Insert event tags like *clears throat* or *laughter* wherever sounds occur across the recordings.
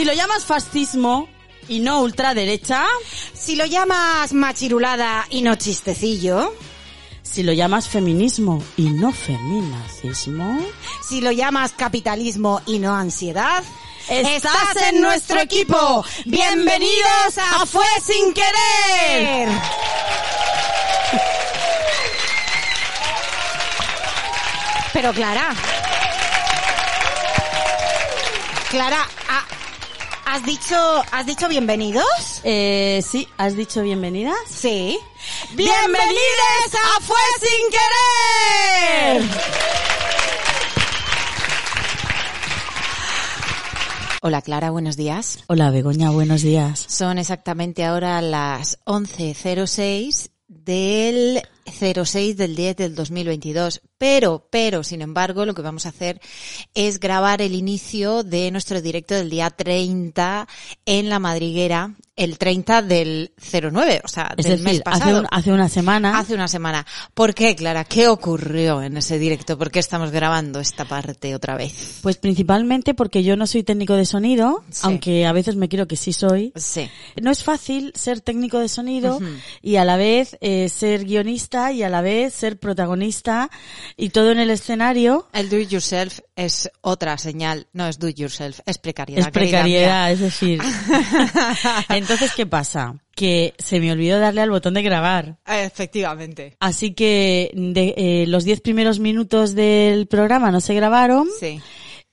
Si lo llamas fascismo y no ultraderecha, Si lo llamas machirulada y no chistecillo, si lo llamas feminismo y no feminacismo, si lo llamas capitalismo y no ansiedad, estás en nuestro equipo. Bienvenidos a Fue sin querer. Pero Clara, Clara, ¿ha- ¿has dicho, has dicho bienvenidos? Eh, sí, ¿has dicho bienvenidas? Sí. ¡Bienvenidos a Fue sin querer! Hola Clara, buenos días. Hola Begoña, buenos días. Son exactamente ahora las 11.06 del 06 del 10 del 2022. Pero, pero, sin embargo, lo que vamos a hacer es grabar el inicio de nuestro directo del día 30 en la madriguera, el 30 del 09, o sea, Es del mes decir, hace, pasado. un- hace una semana Hace una semana. ¿Por qué, Clara? ¿Qué ocurrió en ese directo? ¿Por qué estamos grabando esta parte otra vez? Pues principalmente porque yo no soy técnico de sonido, Sí. aunque a veces me quiero que sí soy. Sí. No es fácil ser técnico de sonido Ujú. y a la vez eh, ser guionista y a la vez ser protagonista y todo en el escenario. El do it yourself es otra señal, no es do it yourself, es precariedad. Es precariedad, es decir. *laughs* Entonces, ¿qué pasa? Que se me olvidó darle al botón de grabar. Efectivamente. Así que de, eh, los diez primeros minutos del programa no se grabaron. Sí.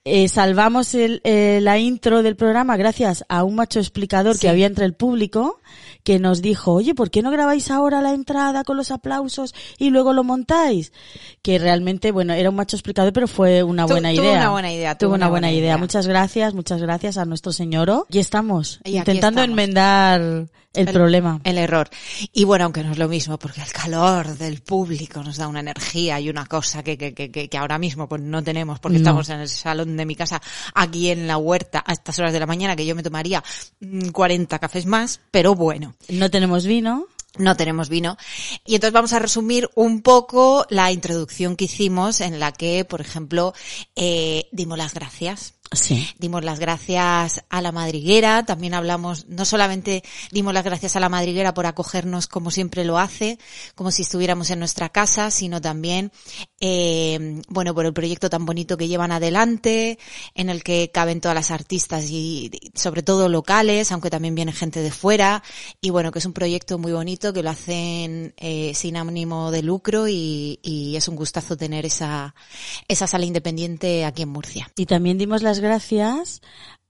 Eh, salvamos el, eh, la intro del programa gracias a un macho explicador Sí. que había entre el público que nos dijo, oye, ¿por qué no grabáis ahora la entrada con los aplausos y luego lo montáis? Que realmente, bueno, era un macho explicador, pero fue una Tu- buena tuvo idea. una buena idea, Tuvo una buena idea. Muchas gracias, muchas gracias a nuestro señor. Y estamos Y intentando estamos. enmendar el, El- problema. El error. Y bueno, aunque no es lo mismo, porque el calor del público nos da una energía y una cosa que, que, que, que- ahora mismo pues no tenemos porque No. estamos en el salón de mi casa, aquí en la huerta, a estas horas de la mañana, que yo me tomaría mm, 40 cafés más, pero bueno. No tenemos vino. No tenemos vino. Y entonces vamos a resumir un poco la introducción que hicimos en la que, por ejemplo, eh, dimos las gracias. Sí. Dimos las gracias a la madriguera, también hablamos, no solamente dimos las gracias a la madriguera por acogernos como siempre lo hace, como si estuviéramos en nuestra casa, sino también, eh, bueno, por el proyecto tan bonito que llevan adelante, en el que caben todas las artistas y sobre todo locales, aunque también viene gente de fuera, y bueno, que es un proyecto muy bonito, que lo hacen eh, sin ánimo de lucro y, y es un gustazo tener esa, esa sala independiente aquí en Murcia. Y también dimos las gracias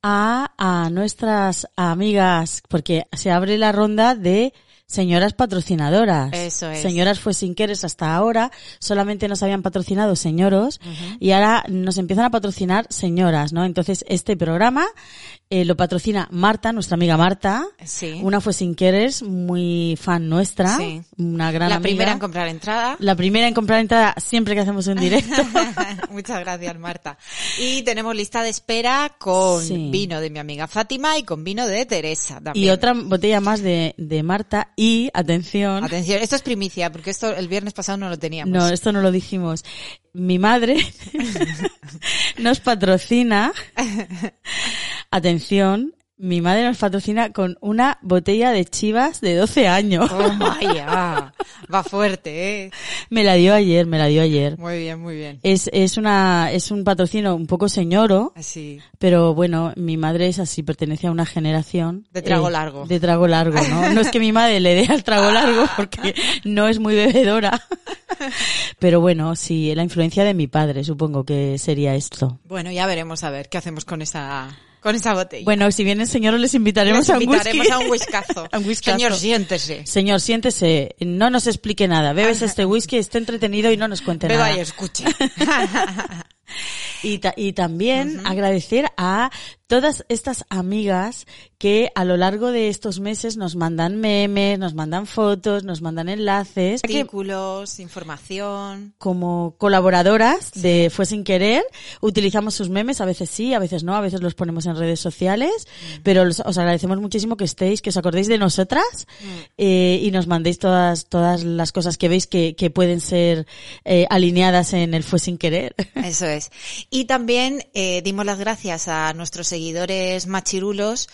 a, a nuestras amigas, porque se abre la ronda de señoras patrocinadoras. Eso es. Señoras fue sin querer hasta ahora, solamente nos habían patrocinado señoros y ahora nos empiezan a patrocinar señoras, ¿no? Entonces este programa eh, lo patrocina Marta, nuestra amiga Marta. Sí. Una fue sin querer, muy fan nuestra, Sí. una gran la amiga. primera en comprar entrada. La primera en comprar entrada siempre que hacemos un directo. *laughs* Muchas gracias, Marta. Y tenemos lista de espera con Sí. vino de mi amiga Fátima y con vino de Teresa también. Y otra botella más de, de Marta y, atención, Atención, esto es primicia, porque esto el viernes pasado no lo teníamos. no, esto no lo dijimos, mi madre *laughs* *laughs* nos patrocina, *laughs* atención, mi madre nos patrocina con una botella de chivas de 12 años. Oh, vaya. Va fuerte, eh. *laughs* Me la dio ayer, me la dio ayer. Muy bien, muy bien. Es, es una, es un patrocinio un poco señoro, Así. pero bueno, mi madre es así, pertenece a una generación. De trago eh, largo. De trago largo, ¿no? No es que mi madre le dé al trago largo *laughs* porque no es muy bebedora. *laughs* Pero bueno, sí, la influencia de mi padre, supongo que sería esto. Bueno, ya veremos a ver qué hacemos con esa, con esa botella. Bueno, si vienen señores les invitaremos Les a un invitaremos whisky. a un *laughs* whiskazo. A un whiskazo. Señor, siéntese. Señor, siéntese, no nos explique nada. Bebes este whisky, esté entretenido y no nos cuente Beba nada. y escuche. *laughs* Y, ta- y también agradecer a todas estas amigas que a lo largo de estos meses nos mandan memes, nos mandan fotos, nos mandan enlaces. Artículos, información. como colaboradoras de Fue sin querer, utilizamos sus memes, a veces sí, a veces no, a veces los ponemos en redes sociales, pero los- os agradecemos muchísimo que estéis, que os acordéis de nosotras eh, y nos mandéis todas todas las cosas que veis que, que pueden ser eh, alineadas en el Fue sin querer. Eso es. Y también eh, dimos las gracias a nuestros seguidores machirulos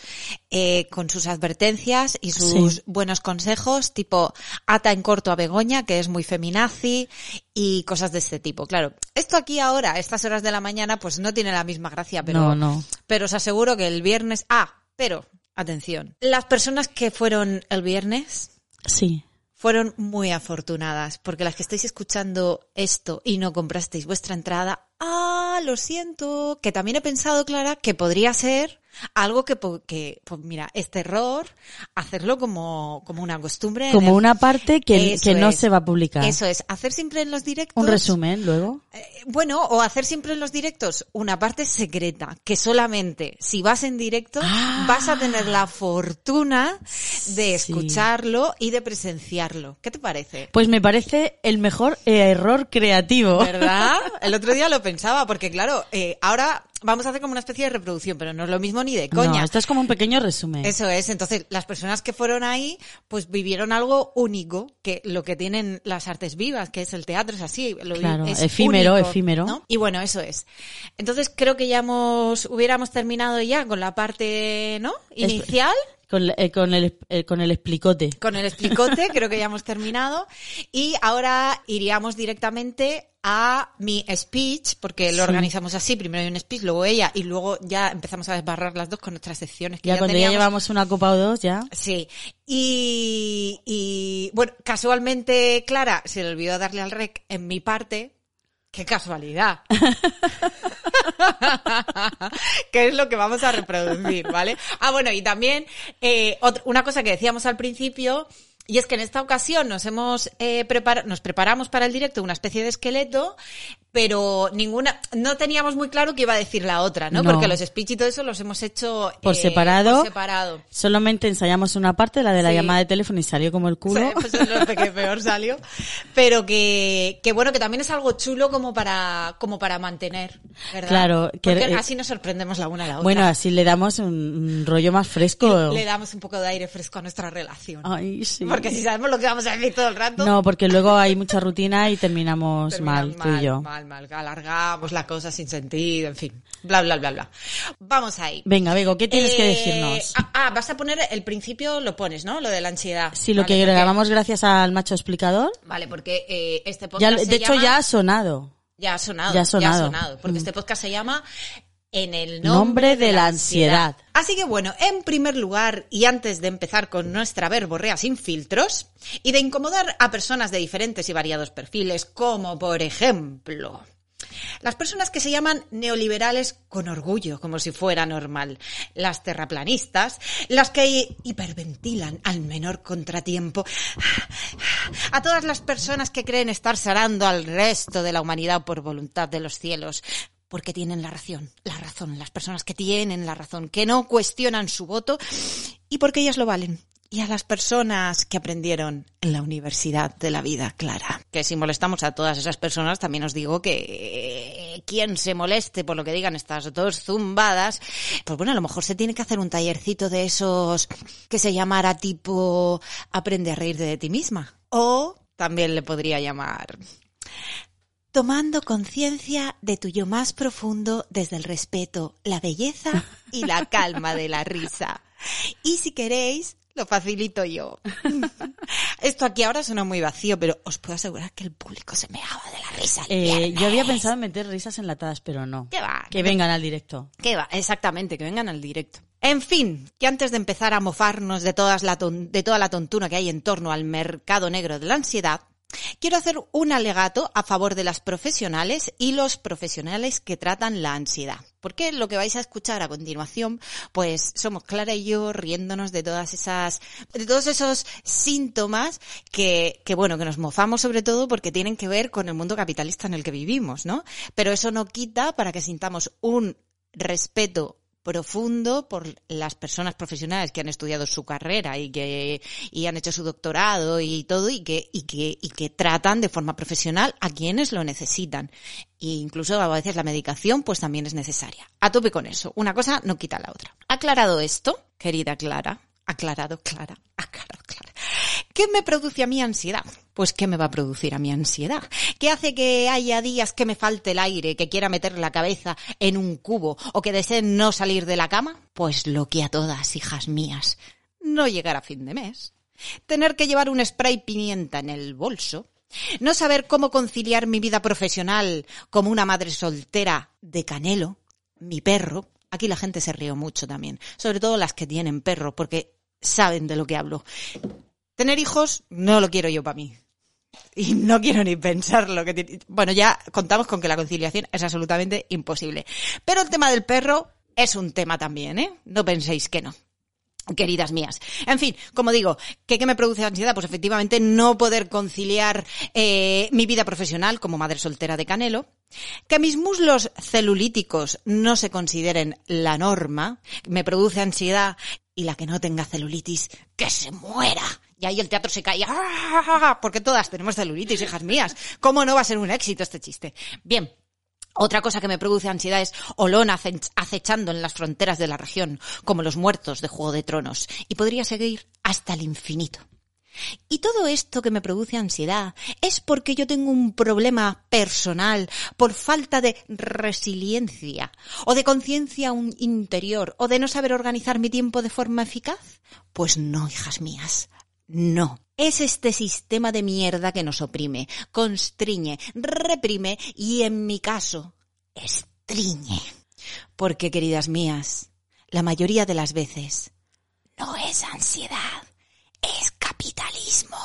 eh, con sus advertencias y sus Sí. buenos consejos, tipo ata en corto a Begoña, que es muy feminazi, y cosas de este tipo. Claro, esto aquí ahora, a estas horas de la mañana, pues no tiene la misma gracia, pero, No, no. pero os aseguro que el viernes... Ah, pero, atención, las personas que fueron el viernes Sí. fueron muy afortunadas, porque las que estáis escuchando esto y no comprasteis vuestra entrada, ah, lo siento, que también he pensado, Clara, que podría ser algo que, que pues mira, este error, hacerlo como, como una costumbre. Como el- una parte que, que no es. se va a publicar. Eso es, hacer siempre en los directos. Un resumen luego. Eh, bueno, o hacer siempre en los directos una parte secreta, que solamente si vas en directo Ah. vas a tener la fortuna de Sí. escucharlo y de presenciarlo. ¿Qué te parece? Pues me parece el mejor eh, error creativo. ¿Verdad? *laughs* El otro día lo pensaba, porque claro, eh, ahora vamos a hacer como una especie de reproducción, pero no es lo mismo ni de coña. No, esto es como un pequeño resumen. Eso es, entonces las personas que fueron ahí, pues vivieron algo único, que lo que tienen las artes vivas, que es el teatro, es así, lo Claro, es efímero, único, efímero. ¿no? Y bueno, eso es. Entonces creo que ya hemos, hubiéramos terminado ya con la parte, ¿no? Inicial. Con, eh, con, el, eh, con el explicote. Con el explicote, *laughs* creo que ya hemos terminado. Y ahora iríamos directamente a mi speech, porque lo Sí. organizamos así, primero hay un speech, luego ella, y luego ya empezamos a desbarrar las dos con nuestras secciones que Ya, ya, cuando teníamos. ya llevamos una copa o dos, ya. Sí. Y, y, bueno, casualmente, Clara se le olvidó darle al rec en mi parte. ¡Qué casualidad! *laughs* *laughs* que es lo que vamos a reproducir, ¿vale? Ah, bueno, y también eh, una cosa que decíamos al principio, y es que en esta ocasión nos hemos eh, nos preparamos para el directo una especie de esqueleto, pero ninguna, no teníamos muy claro qué iba a decir la otra, ¿no? No. Porque los speech y todo eso los hemos hecho Por eh, separado. por separado. Solamente ensayamos una parte, la de la Sí. llamada de teléfono, y salió como el culo. Sí, pues es lo que peor salió. Pero que, que bueno, que también es algo chulo como para, como para mantener, ¿verdad? Claro, que- Porque así nos sorprendemos la una a la otra. Bueno, así le damos un, rollo más fresco. le damos un poco de aire fresco a nuestra relación. Ay, sí. Porque si sabemos lo que vamos a decir todo el rato. No, porque luego hay mucha rutina y terminamos terminamos mal, tú y yo. Mal, mal, alargamos la cosa sin sentido, en fin. Bla, bla, bla, bla. Vamos ahí. Venga, Bego, ¿qué tienes que Eh, decirnos? Ah, ah, vas a poner el principio, lo pones, ¿no? Lo de la ansiedad. Sí, lo Vale, que porque- grabamos gracias al macho explicador. Vale, porque eh, este Ya, podcast se de hecho, llama- ya ha sonado. Ya ha sonado. Ya ha sonado. porque Mm. este podcast se llama En el Nombre nombre, de la ansiedad. Así que bueno, en primer lugar, y antes de empezar con nuestra verborrea sin filtros, y de incomodar a personas de diferentes y variados perfiles, como por ejemplo... Las personas que se llaman neoliberales con orgullo, como si fuera normal. Las terraplanistas, las que hiperventilan al menor contratiempo. A todas las personas que creen estar sanando al resto de la humanidad por voluntad de los cielos. Porque tienen la razón, la razón, las personas que tienen la razón, que no cuestionan su voto y porque ellas lo valen. Y a las personas que aprendieron en la Universidad de la Vida Clara. Que si molestamos a todas esas personas, también os digo que eh, quien se moleste por lo que digan estas dos zumbadas, pues bueno, a lo mejor se tiene que hacer un tallercito de esos que se llamara tipo Aprende a reírte de ti misma. O también le podría llamar tomando conciencia de tu yo más profundo desde el respeto, la belleza y la *laughs* calma de la risa. Y si queréis, lo facilito yo. *laughs* Esto aquí ahora suena muy vacío, pero os puedo asegurar que el público se meaba de la risa. Eh, yo había pensado en meter risas enlatadas, pero no. ¿Qué va? Que vengan al directo. ¿Qué va? Exactamente, que vengan al directo. En fin, que antes de empezar a mofarnos de, todas la ton- de toda la tontuna que hay en torno al mercado negro de la ansiedad, quiero hacer un alegato a favor de las profesionales y los profesionales que tratan la ansiedad. Porque lo que vais a escuchar a continuación, pues somos Clara y yo riéndonos de todas esas, de todos esos síntomas que, que bueno, que nos mofamos sobre todo porque tienen que ver con el mundo capitalista en el que vivimos, ¿no? Pero eso no quita para que sintamos un respeto profundo por las personas profesionales que han estudiado su carrera y que y han hecho su doctorado y todo y que y que y que tratan de forma profesional a quienes lo necesitan. E incluso a veces la medicación pues también es necesaria. A tope con eso. Una cosa no quita la otra. Aclarado esto querida Clara aclarado Clara ¿Qué me produce a mí ansiedad? Pues ¿qué me va a producir a mi ansiedad? ¿Qué hace que haya días que me falte el aire, que quiera meter la cabeza en un cubo o que desee no salir de la cama? Pues lo que a todas, hijas mías, no llegar a fin de mes. Tener que llevar un spray pimienta en el bolso. No saber cómo conciliar mi vida profesional como una madre soltera de Canelo, mi perro. Aquí la gente se ríe mucho también, sobre todo las que tienen perro, porque saben de lo que hablo. Tener hijos no lo quiero yo para mí. Y no quiero ni pensar lo que. Bueno, ya contamos con que la conciliación es absolutamente imposible. Pero el tema del perro es un tema también, ¿eh? No penséis que no. Queridas mías. En fin, como digo, ¿qué, qué me produce ansiedad? Pues efectivamente no poder conciliar eh, mi vida profesional como madre soltera de Canelo, que mis muslos celulíticos no se consideren la norma, me produce ansiedad y la que no tenga celulitis, que se muera. Y ahí el teatro se cae, ¡ah! porque todas tenemos celulitis, hijas mías. ¿Cómo no va a ser un éxito este chiste? Bien, otra cosa que me produce ansiedad es Olón acechando en las fronteras de la región, como los muertos de Juego de Tronos, y podría seguir hasta el infinito. Y todo esto que me produce ansiedad es porque yo tengo un problema personal por falta de resiliencia, o de conciencia interior, o de no saber organizar mi tiempo de forma eficaz. Pues no, hijas mías, no. Es este sistema de mierda que nos oprime, constriñe, reprime y en mi caso, estriñe. Porque, queridas mías, la mayoría de las veces no es ansiedad, es capitalismo.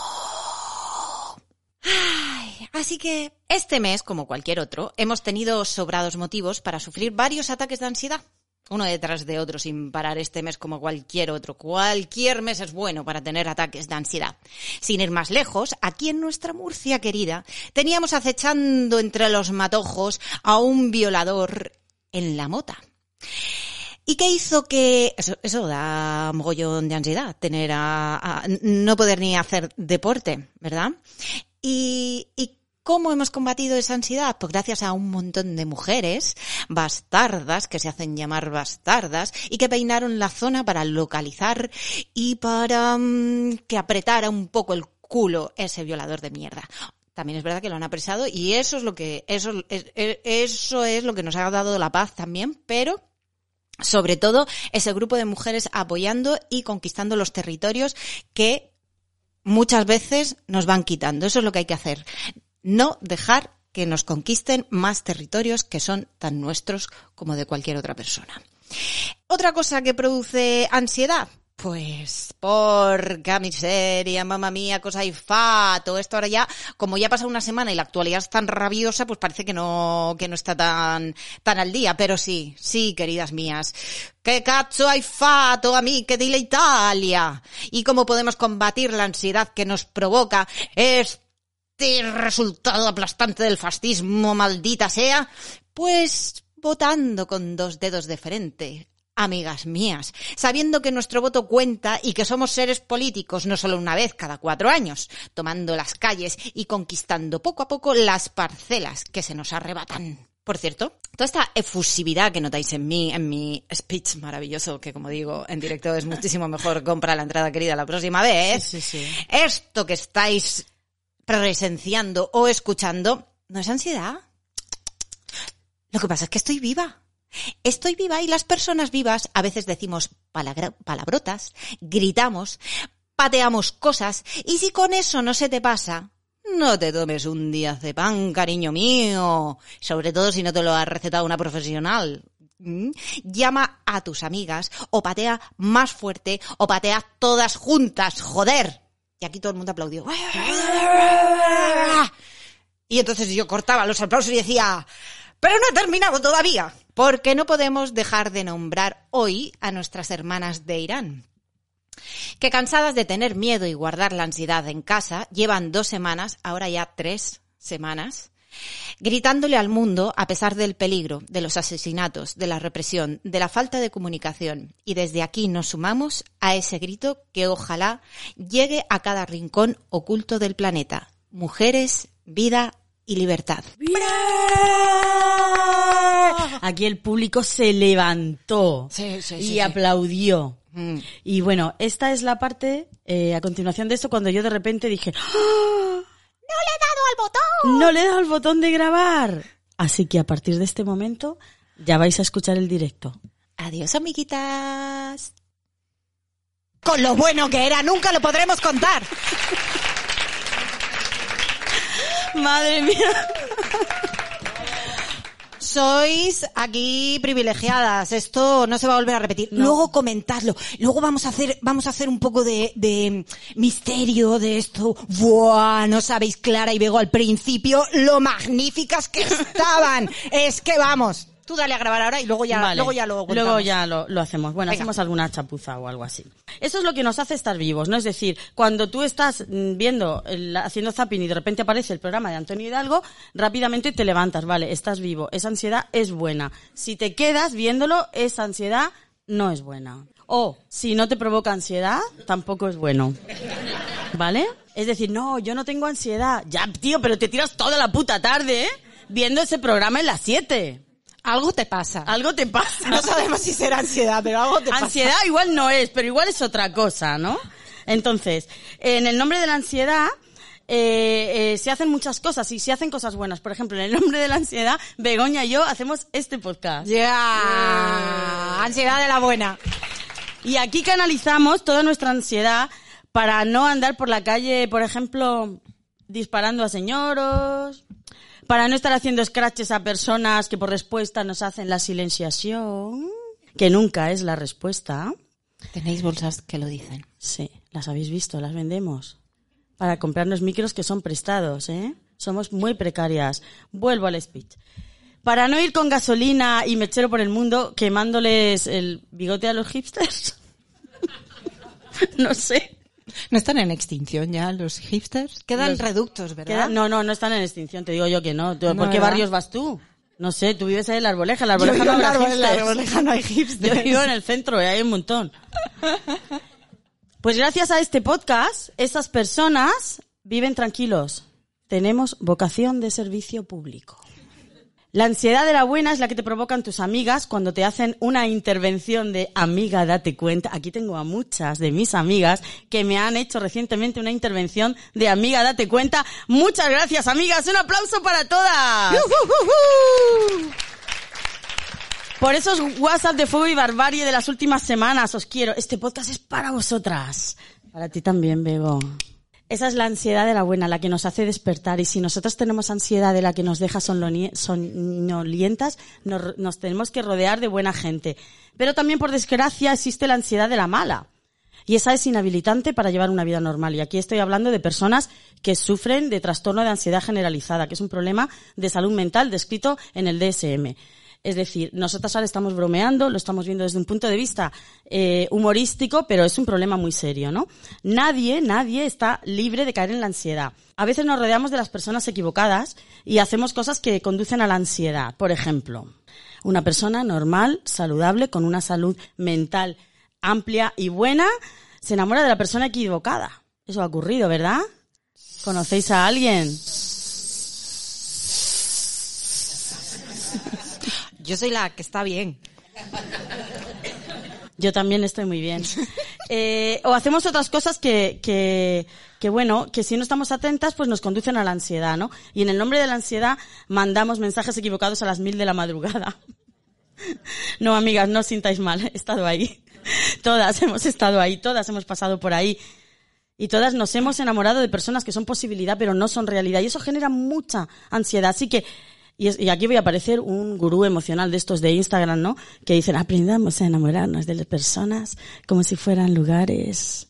Ay, así que este mes, como cualquier otro, hemos tenido sobrados motivos para sufrir varios ataques de ansiedad uno detrás de otro sin parar este mes como cualquier otro. Cualquier mes es bueno para tener ataques de ansiedad. Sin ir más lejos, aquí en nuestra Murcia querida, teníamos acechando entre los matojos a un violador en la mota. ¿Y qué hizo que eso, da mogollón de ansiedad, tener a, no poder ni hacer deporte, ¿verdad? Y, y ¿Cómo hemos combatido esa ansiedad? Pues gracias a un montón de mujeres bastardas, que se hacen llamar bastardas, y que peinaron la zona para localizar y para mm, que apretara un poco el culo ese violador de mierda. También es verdad que lo han apresado y eso es lo que, eso, eso es lo que nos ha dado la paz también, pero sobre todo ese grupo de mujeres apoyando y conquistando los territorios que muchas veces nos van quitando. Eso es lo que hay que hacer no dejar que nos conquisten más territorios que son tan nuestros como de cualquier otra persona. Otra cosa que produce ansiedad, pues, porca miseria, mamá mía, cosa y fa, todo esto ahora ya, como ya pasa una semana y la actualidad es tan rabiosa, pues parece que no, que no está tan, tan al día, pero sí, sí, queridas mías. ¿Qué cacho hay fato a mí que dile Italia? ¿Y cómo podemos combatir la ansiedad que nos provoca es este resultado aplastante del fascismo, maldita sea? Pues votando con dos dedos de frente, amigas mías, sabiendo que nuestro voto cuenta y que somos seres políticos no solo una vez cada cuatro años, tomando las calles y conquistando poco a poco las parcelas que se nos arrebatan. Por cierto, toda esta efusividad que notáis en mí, en mi speech maravilloso, que como digo, en directo es muchísimo mejor, compra la entrada querida la próxima vez, esto que estáis presenciando o escuchando, no es ansiedad. Lo que pasa es que estoy viva. Estoy viva y las personas vivas a veces decimos palabrotas, gritamos, pateamos cosas y si con eso no se te pasa, no te tomes un día de pan, cariño mío, sobre todo si no te lo ha recetado una profesional. ¿Mm? Llama a tus amigas o patea más fuerte o patea todas juntas, joder. Y aquí todo el mundo aplaudió. Y entonces yo cortaba los aplausos y decía, pero no he terminado todavía. Porque no podemos dejar de nombrar hoy a nuestras hermanas de Irán. Que cansadas de tener miedo y guardar la ansiedad en casa, llevan dos semanas, ahora ya tres semanas, gritándole al mundo a pesar del peligro, de los asesinatos, de la represión, de la falta de comunicación. Y desde aquí nos sumamos a ese grito que ojalá llegue a cada rincón oculto del planeta. Mujeres, vida y libertad. Aquí el público se levantó y aplaudió. Mm. Y bueno, esta es la parte, eh, a continuación de esto, cuando yo de repente dije, ¡Ah! ¡No le he dado al botón! no le he dado el botón de grabar. Así que a partir de este momento ya vais a escuchar el directo. Adiós, amiguitas. Con lo bueno que era, nunca lo podremos contar. Madre mía. Sois aquí privilegiadas. Esto no se va a volver a repetir. Luego comentadlo. Luego vamos a hacer, vamos a hacer un poco de, de misterio de esto. Buah, no sabéis Clara y Bego al principio lo magníficas que *laughs* estaban. es que vamos. Tú dale a grabar ahora y luego ya, Vale. luego ya lo Luego ya lo, lo hacemos. Bueno, Venga. hacemos alguna chapuza o algo así. Eso es lo que nos hace estar vivos, ¿no? Es decir, cuando tú estás mm, viendo, el- haciendo zapping y de repente aparece el programa de Antonio Hidalgo, rápidamente te levantas, vale, estás vivo. Esa ansiedad es buena. Si te quedas viéndolo, esa ansiedad no es buena. O, si no te provoca ansiedad, tampoco es bueno. ¿Vale? Es decir, no, yo no tengo ansiedad. Ya, tío, pero te tiras toda la puta tarde, ¿eh? Viendo ese programa en las 7. Algo te pasa. Algo te pasa. No sabemos si será ansiedad, pero algo te pasa. Ansiedad igual no es, pero igual es otra cosa, ¿no? Entonces, en el nombre de la ansiedad, eh, eh, se hacen muchas cosas y se hacen cosas buenas. Por ejemplo, en el nombre de la ansiedad, Begoña y yo hacemos este podcast. Ya. Ansiedad de la buena. Y aquí canalizamos toda nuestra ansiedad para no andar por la calle, por ejemplo, disparando a señoros, para no estar haciendo scratches a personas que por respuesta nos hacen la silenciación, que nunca es la respuesta. Tenéis bolsas que lo dicen. Sí, las habéis visto, las vendemos. Para comprarnos micros que son prestados, ¿eh? Somos muy precarias. Vuelvo al speech. Para no ir con gasolina y mechero por el mundo quemándoles el bigote a los hipsters. *laughs* no sé. ¿No están en extinción ya los hipsters? Quedan Los- reductos, ¿verdad? No, no, no están en extinción, te digo yo que no. ¿Tú- No, ¿Por qué ¿verdad? barrios vas tú? No sé, tú vives ahí en la Arboleja, en la Arboleja vivo no en la. Arboleja no hay hipsters. *laughs* Yo vivo en el centro y hay un montón. Pues gracias a este podcast, estas personas viven tranquilos. Tenemos vocación de servicio público. La ansiedad de la buena es la que te provocan tus amigas cuando te hacen una intervención de amiga, date cuenta. Aquí tengo a muchas de mis amigas que me han hecho recientemente una intervención de amiga, date cuenta. Muchas gracias, amigas. Un aplauso para todas. Por esos WhatsApp de fuego y barbarie de las últimas semanas, os quiero. Este podcast es para vosotras. Para ti también, Bego. Esa es la ansiedad de la buena, la que nos hace despertar. Y si nosotros tenemos ansiedad de la que nos deja sonolientas, nos, nos tenemos que rodear de buena gente. Pero también, por desgracia, existe la ansiedad de la mala. Y esa es inhabilitante para llevar una vida normal. Y aquí estoy hablando de personas que sufren de trastorno de ansiedad generalizada, que es un problema de salud mental descrito en el DSM. Es decir, nosotras ahora estamos bromeando, lo estamos viendo desde un punto de vista eh, humorístico, pero es un problema muy serio, ¿no? Nadie, nadie está libre de caer en la ansiedad. A veces nos rodeamos de las personas equivocadas y hacemos cosas que conducen a la ansiedad. Por ejemplo, una persona normal, saludable, con una salud mental amplia y buena, se enamora de la persona equivocada. Eso ha ocurrido, ¿verdad? ¿Conocéis a alguien? Yo soy la que está bien. Yo también estoy muy bien. *laughs* Eh, o hacemos otras cosas que, que, que, bueno, que si no estamos atentas, pues nos conducen a la ansiedad, ¿no? Y en el nombre de la ansiedad mandamos mensajes equivocados a las mil de la madrugada. *laughs* No, amigas, no os sintáis mal, he estado ahí. *laughs* Todas hemos estado ahí, todas hemos pasado por ahí. Y todas nos hemos enamorado de personas que son posibilidad, pero no son realidad. Y eso genera mucha ansiedad. Así que, y, es- y aquí voy a aparecer un gurú emocional de estos de Instagram, ¿no? Que dicen, aprendamos a enamorarnos de las personas como si fueran lugares.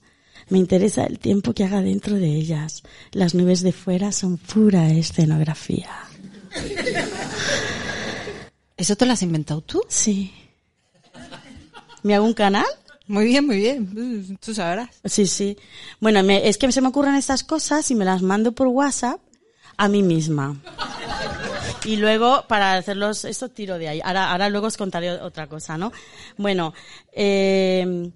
Me interesa el tiempo que haga dentro de ellas. Las nubes de fuera son pura escenografía. ¿Eso te lo has inventado tú? Sí. ¿Me hago un canal? Muy bien, muy bien. Tú sabrás. Sí, sí. Bueno, me- es que se me ocurren estas cosas y me las mando por WhatsApp a mí misma. Y luego, para hacerlos, esto tiro de ahí. Ahora, ahora luego os contaré otra cosa, ¿no? Bueno, eh,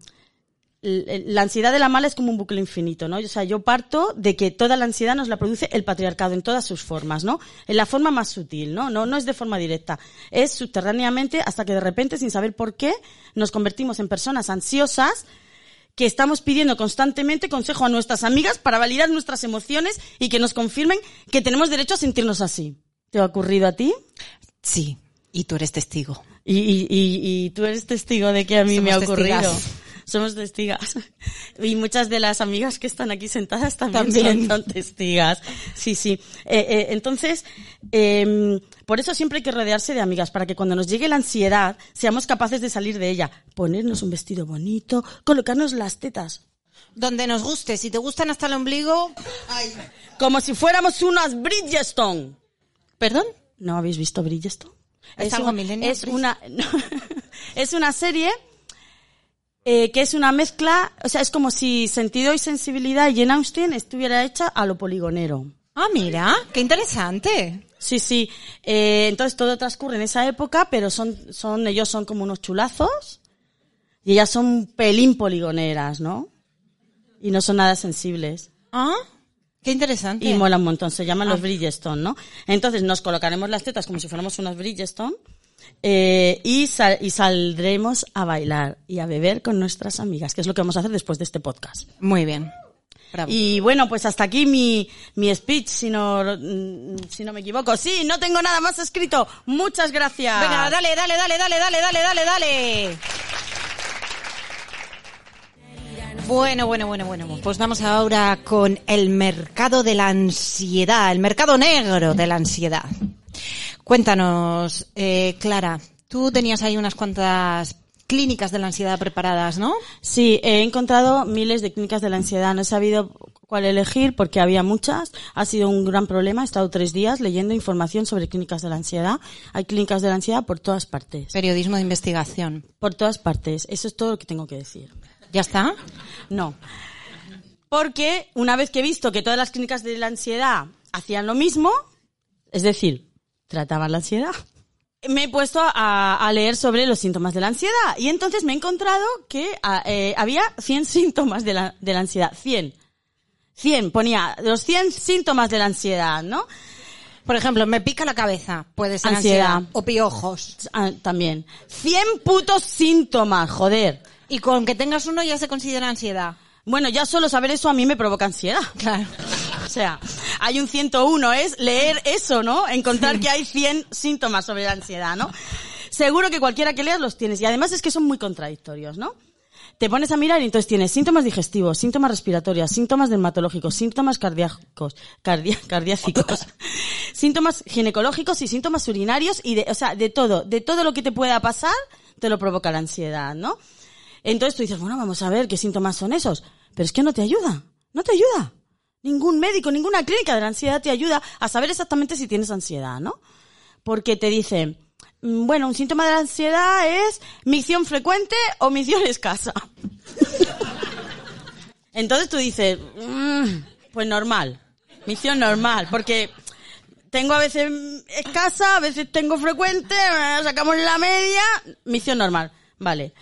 l- la ansiedad de la mala es como un bucle infinito, ¿no? O sea, yo parto de que toda la ansiedad nos la produce el patriarcado en todas sus formas, ¿no? En la forma más sutil, ¿no? No, no es de forma directa. Es subterráneamente hasta que de repente, sin saber por qué, nos convertimos en personas ansiosas que estamos pidiendo constantemente consejo a nuestras amigas para validar nuestras emociones y que nos confirmen que tenemos derecho a sentirnos así. ¿Te ha ocurrido a ti? Sí. Y tú eres testigo. Y, y, y, y tú eres testigo de que a mí me ha ocurrido. testigas. Somos testigas. Y muchas de las amigas que están aquí sentadas también, También. Son, testigas. Sí, sí. Eh, eh, entonces, em, por eso siempre hay que rodearse de amigas, para que cuando nos llegue la ansiedad seamos capaces de salir de ella. Ponernos un vestido bonito, colocarnos las tetas. Donde nos guste. Si te gustan hasta el ombligo. Como si fuéramos unas Bridgestone. ¿Perdón? ¿No habéis visto Bridgestone? ¿Es algo un- millennial, es Bridge? una no, *laughs* es una serie eh, que es una mezcla, o sea, es como si Sentido y Sensibilidad y Jane Austen estuviera hecha a lo poligonero. Ah, mira. Qué interesante. Sí, sí. Eh, entonces todo transcurre en esa época, pero son, son, ellos son como unos chulazos y ellas son pelín poligoneras, ¿no? Y no son nada sensibles. Ah, qué interesante. Y mola un montón, se llaman Ah. los Bridgestone, ¿no? Entonces nos colocaremos las tetas como si fuéramos unos Bridgestone eh, y, sal- y saldremos a bailar y a beber con nuestras amigas, que es lo que vamos a hacer después de este podcast. Muy bien. Bravo. Y bueno, pues hasta aquí mi, mi speech, si no, mm, si no me equivoco. Sí, no tengo nada más escrito. Muchas gracias. Venga, dale, dale, dale, dale, dale, dale, dale, dale. Bueno, bueno, bueno, bueno. Pues vamos ahora con el mercado de la ansiedad, el mercado negro de la ansiedad. Cuéntanos, eh, Clara, tú tenías ahí unas cuantas clínicas de la ansiedad preparadas, ¿no? Sí, he encontrado miles de clínicas de la ansiedad. No he sabido cuál elegir porque había muchas. Ha sido un gran problema. He estado tres días leyendo información sobre clínicas de la ansiedad. Hay clínicas de la ansiedad por todas partes. Periodismo de investigación. Por todas partes. Eso es todo lo que tengo que decir. ¿Ya está? No. Porque una vez que he visto que todas las clínicas de la ansiedad hacían lo mismo, es decir, trataban la ansiedad, me he puesto a, a leer sobre los síntomas de la ansiedad. Y entonces me he encontrado que a- eh, había 100 *laughs* síntomas de la, de la ansiedad. 100. 100. Ponía los 100 síntomas de la ansiedad, ¿no? Por ejemplo, me pica la cabeza, puede ser Ansiedad. ansiedad. O piojos. Ah, también. 100 putos síntomas, joder. Y con que tengas uno ya se considera ansiedad. Bueno, ya solo saber eso a mí me provoca ansiedad. *laughs* Claro. O sea, hay un 101, es leer eso, ¿no? Encontrar que hay 100 síntomas sobre la ansiedad, ¿no? Seguro que cualquiera que leas los tienes. Y además es que son muy contradictorios, ¿no? Te pones a mirar y entonces tienes síntomas digestivos, síntomas respiratorios, síntomas dermatológicos, síntomas cardíacos, cardia- cardiácicos, *laughs* síntomas ginecológicos y síntomas urinarios y de, o sea, de todo, de todo lo que te pueda pasar, te lo provoca la ansiedad, ¿no? Entonces tú dices, bueno, vamos a ver qué síntomas son esos. Pero es que no te ayuda, no te ayuda. Ningún médico, ninguna clínica de la ansiedad te ayuda a saber exactamente si tienes ansiedad, ¿no? Porque te dicen, mm, bueno, un síntoma de la ansiedad es micción frecuente o micción escasa. *laughs* Entonces tú dices, mm, pues normal, micción normal, porque tengo a veces escasa, a veces tengo frecuente, sacamos la media, misión normal, vale.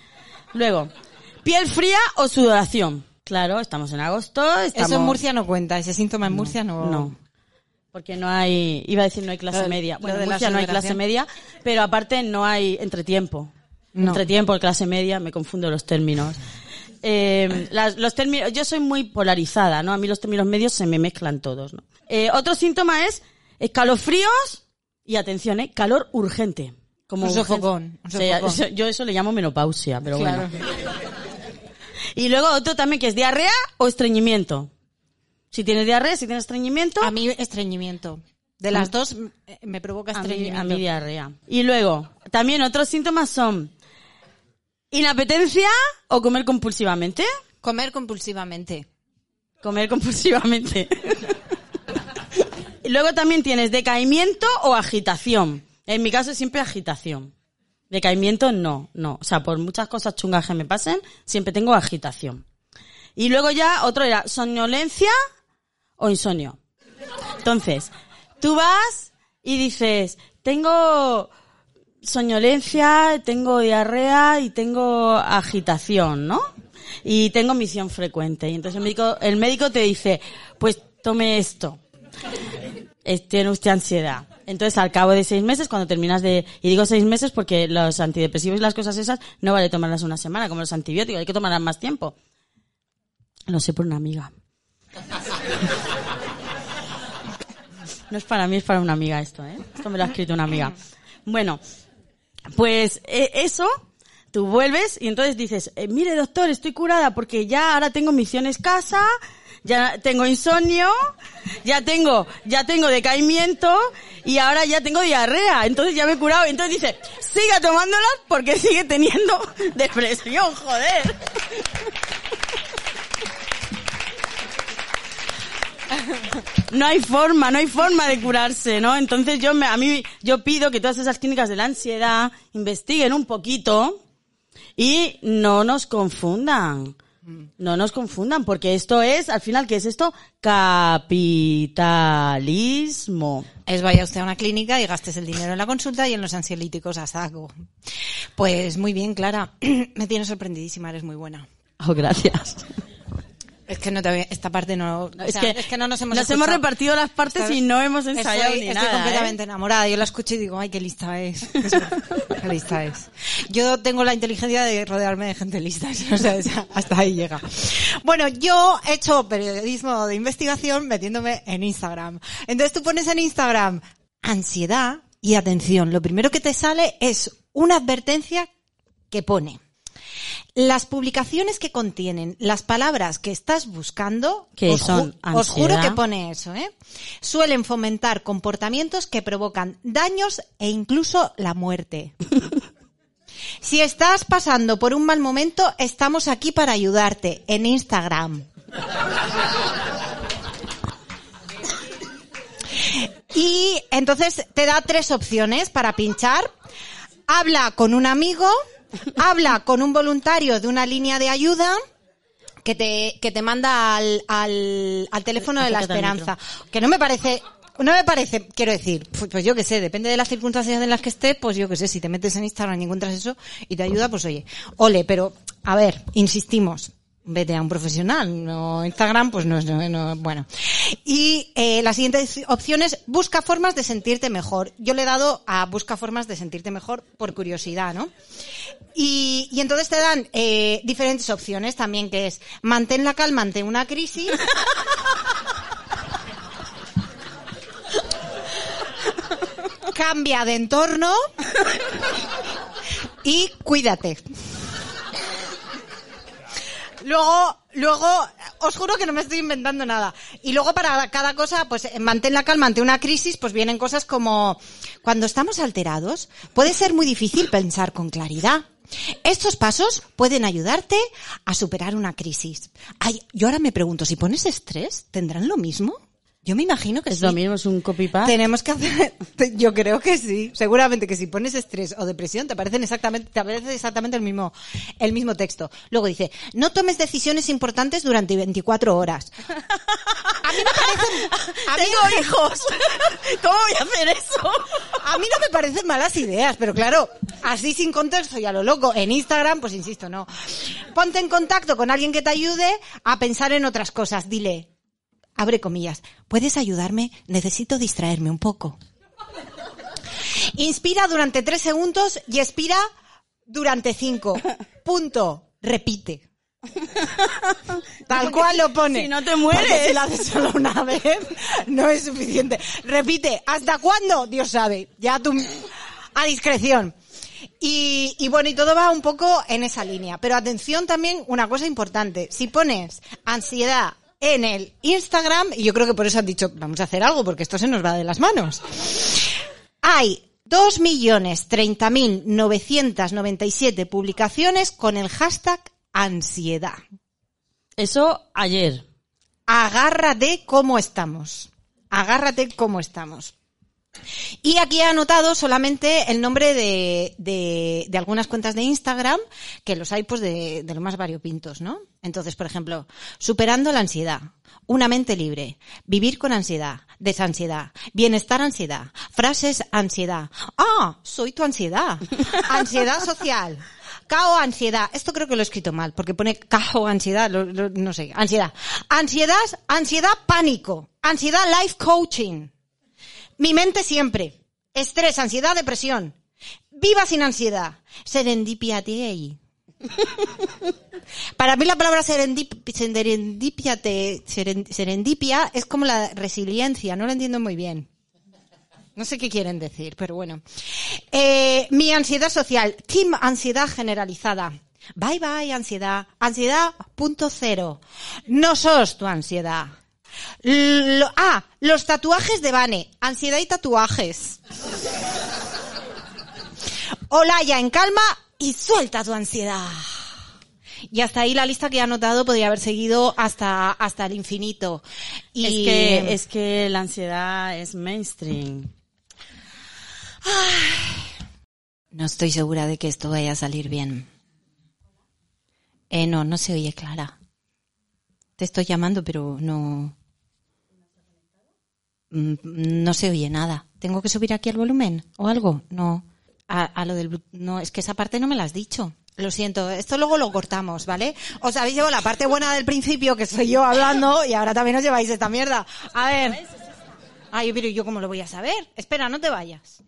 Luego, piel fría o sudoración. Claro, estamos en agosto, estamos... Eso en Murcia no cuenta, ese síntoma en Murcia no. No. Porque no hay, iba a decir no hay clase media. Bueno, de en Murcia no hay clase media, pero aparte no hay entretiempo. No. Entretiempo, clase media, me confundo los términos. Eh, las- los términos, yo soy muy polarizada, ¿no? A mí los términos medios se me mezclan todos, ¿no? Eh, otro síntoma es escalofríos y atención, ¿eh? Calor urgente. Como Un sofocón, un O sea, sofocón. yo eso le llamo menopausia, pero Claro. bueno. Y luego otro también que es diarrea o estreñimiento. Si tienes diarrea, si tienes estreñimiento, A mí estreñimiento. De las dos eh, me provoca a mí, estreñimiento. a mí diarrea. Y luego, también otros síntomas son inapetencia o comer compulsivamente. Comer compulsivamente. Comer compulsivamente. *laughs* y luego también tienes decaimiento o agitación. En mi caso siempre agitación. Decaimiento no, no. O sea, por muchas cosas chungas que me pasen, siempre tengo agitación. Y luego ya otro era somnolencia o insomnio. Entonces, tú vas y dices, tengo soñolencia, tengo diarrea y tengo agitación, ¿no? y tengo misión frecuente. Y entonces el médico, el médico te dice, pues tome esto. Es- tiene usted ansiedad. Entonces, al cabo de seis meses, cuando terminas de, y digo seis meses porque los antidepresivos y las cosas esas no vale tomarlas una semana, como los antibióticos, hay que tomarlas más tiempo. Lo sé por una amiga. No es para mí, es para una amiga esto, ¿eh? Esto me lo ha escrito una amiga. Bueno, pues eh, eso, tú vuelves y entonces dices, eh, mire doctor, estoy curada porque ya ahora tengo misión escasa, ya tengo insomnio, ya tengo, ya tengo decaimiento y ahora ya tengo diarrea, entonces ya me he curado. Entonces dice, siga tomándolas porque sigue teniendo *laughs* depresión, joder. No hay forma, no hay forma de curarse, ¿no? Entonces yo me, a mí, yo pido que todas esas clínicas de la ansiedad investiguen un poquito y no nos confundan. No nos confundan, porque esto es, al final, ¿qué es esto? Capitalismo. Es vaya usted a una clínica y gastes el dinero en la consulta y en los ansiolíticos a saco. Pues muy bien, Clara. *clears throat* Me tienes sorprendidísima, eres muy buena. Oh, gracias. Es que no te esta parte no, o es, sea, que, es que no nos hemos hemos escuchado. repartido las partes y no hemos ensayado estoy, ni estoy nada. ¿eh? completamente enamorada. Yo la escucho y digo, ay, qué lista es. qué lista es. Yo tengo la inteligencia de rodearme de gente lista. *laughs* O sea, hasta ahí llega. Bueno, yo he hecho periodismo de investigación metiéndome en Instagram. Entonces tú pones en Instagram ansiedad y atención. Lo primero que te sale es una advertencia que pone. Las publicaciones que contienen las palabras que estás buscando, Que os, ju- son os juro que pone eso, ¿eh? Suelen fomentar comportamientos que provocan daños e incluso la muerte. *laughs* Si estás pasando por un mal momento, estamos aquí para ayudarte en Instagram. Y entonces te da tres opciones para pinchar. Habla con un amigo, habla con un voluntario de una línea de ayuda que te, que te manda al, al, al teléfono de la esperanza. Que no me parece, no me parece, quiero decir, pues, pues yo que sé, depende de las circunstancias en las que estés, pues yo que sé, si te metes en Instagram y encuentras eso y te ayuda, pues oye, ole, pero, a ver, insistimos, vete a un profesional, no Instagram, pues no es, no, no- bueno. Y eh, la siguiente opción es busca formas de sentirte mejor. Yo le he dado a busca formas de sentirte mejor por curiosidad, ¿no? Y, y entonces te dan eh, diferentes opciones también, que es mantén la calma ante una crisis. *laughs* Cambia de entorno y cuídate. Luego, luego, os juro que no me estoy inventando nada. Y luego para cada cosa, pues eh, mantén la calma ante una crisis, pues vienen cosas como, cuando estamos alterados, puede ser muy difícil pensar con claridad. Estos pasos pueden ayudarte a superar una crisis. Ay, yo ahora me pregunto, si pones estrés, ¿tendrán lo mismo? Yo me imagino que Es sí. lo mismo, es un copy-paste. Tenemos que hacer, *laughs* yo creo que sí. Seguramente que si pones estrés o depresión te aparecen exactamente, te aparece exactamente el mismo, el mismo texto. Luego dice, no tomes decisiones importantes durante 24 horas. *laughs* A mí me parecen, *laughs* a mí, Tengo hijos. ¿Cómo voy a hacer eso? a mí no me parecen malas ideas, pero claro, así sin contexto y a lo loco, en Instagram, pues insisto, no. Ponte en contacto con alguien que te ayude a pensar en otras cosas. Dile, abre comillas, ¿puedes ayudarme? Necesito distraerme un poco. Inspira durante tres segundos y expira durante cinco. Punto. Repite. Tal *laughs* cual lo pone. Si no te mueres. Porque si lo haces solo una vez, no es suficiente. Repite. ¿Hasta cuándo? Dios sabe. Ya tú, a discreción. Y, y bueno, y todo va un poco en esa línea. Pero atención también, una cosa importante. Si pones ansiedad en el Instagram, y yo creo que por eso han dicho, vamos a hacer algo, porque esto se nos va de las manos. Hay 2.030.997 publicaciones con el hashtag ansiedad. Eso ayer. Agárrate cómo estamos. Agárrate cómo estamos. Y aquí he anotado solamente el nombre de, de, de algunas cuentas de Instagram, que los hay pues de, de lo más variopintos, ¿no? Entonces, por ejemplo, superando la ansiedad, una mente libre, vivir con ansiedad, desansiedad, bienestar ansiedad, frases ansiedad, ah, soy tu ansiedad, *laughs* ansiedad social, Cao, ansiedad. Esto creo que lo he escrito mal, porque pone cao, ansiedad, lo- lo- no sé, ansiedad. Ansiedad, ansiedad, pánico. Ansiedad, life coaching. Mi mente siempre. Estrés, ansiedad, depresión. Viva sin ansiedad. Serendipia. *laughs* Para mí la palabra serendip, serendipia, te- seren- serendipia es como la resiliencia, no lo entiendo muy bien. No sé qué quieren decir, pero bueno. Eh, mi ansiedad social, team ansiedad generalizada. Bye bye ansiedad, ansiedad punto cero. No sos tu ansiedad. Lo- ah, los tatuajes de Vane, ansiedad y tatuajes. Olaya en calma y suelta tu ansiedad. Y hasta ahí la lista que he anotado podría haber seguido hasta, hasta el infinito. Y Es que, es que la ansiedad es mainstream. no estoy segura de que esto vaya a salir bien. Eh, no, no se oye Clara. Te estoy llamando, pero no. Mm, No se oye nada. ¿Tengo que subir aquí el volumen o algo? No. A, a lo del. No, es que esa parte no me la has dicho. Lo siento, esto luego lo cortamos, ¿vale? Os habéis llevado la parte buena del principio, que soy yo hablando, y ahora también os lleváis esta mierda. A ver. Ay, pero ¿yo cómo lo voy a saber? Espera, no te vayas.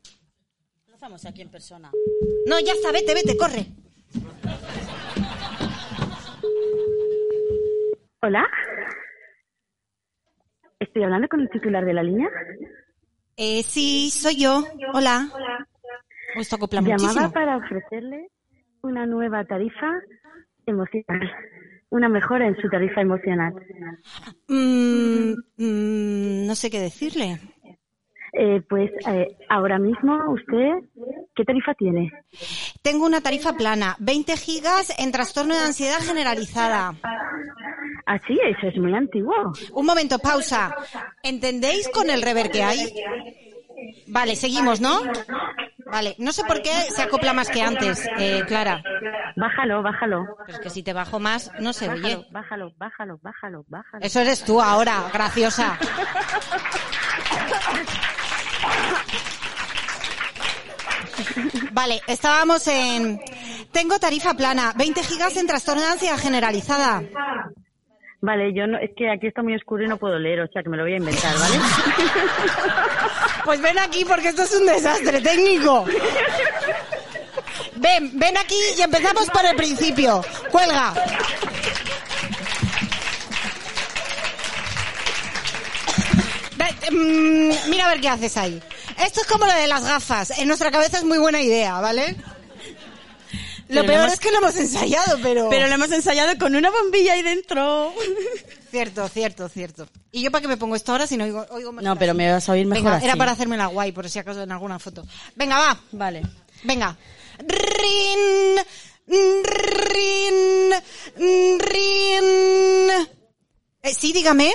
Lo hacemos aquí en persona. No, ya está, vete, vete, corre. Hola. ¿Estoy hablando con el titular de la línea? Eh, sí, soy yo. Hola. Esto acopla Llamaba muchísimo. para ofrecerle una nueva tarifa emocional. Una mejora en su tarifa emocional. Mm, mm, no sé qué decirle. Eh, pues eh, ahora mismo usted, ¿qué tarifa tiene? Tengo una tarifa plana, 20 gigas en trastorno de ansiedad generalizada. Ah, sí, eso es muy antiguo. Un momento, pausa. ¿Entendéis con el rever que hay? Vale, seguimos, ¿no? Vale, no sé por qué se acopla más que antes, eh, Clara. Bájalo, bájalo. Pero es que si te bajo más, no se Bájalo, oye. bájalo, bájalo, bájalo, bájalo. Eso eres tú ahora, graciosa. Vale, estábamos en... Tengo tarifa plana, 20 gigas en trastorno de ansiedad generalizada. Vale, yo no, es que aquí está muy oscuro y no puedo leer, o sea que me lo voy a inventar, ¿vale? *laughs* Pues ven aquí porque esto es un desastre técnico. Ven, ven aquí y empezamos por el principio. Cuelga. Mm, mira a ver qué haces ahí. Esto es como lo de las gafas. En nuestra cabeza es muy buena idea, ¿vale? Lo peor hemos- es que lo hemos ensayado, pero... Pero lo hemos ensayado con una bombilla ahí dentro. Cierto, cierto, cierto. ¿Y yo para qué me pongo esto ahora si no oigo, oigo mejor No, pero así? me vas a oír mejor Venga, así. era para hacerme la guay, por si acaso en alguna foto. Venga, va. Vale. Venga. Rin, rin, rin. Eh, sí, dígame.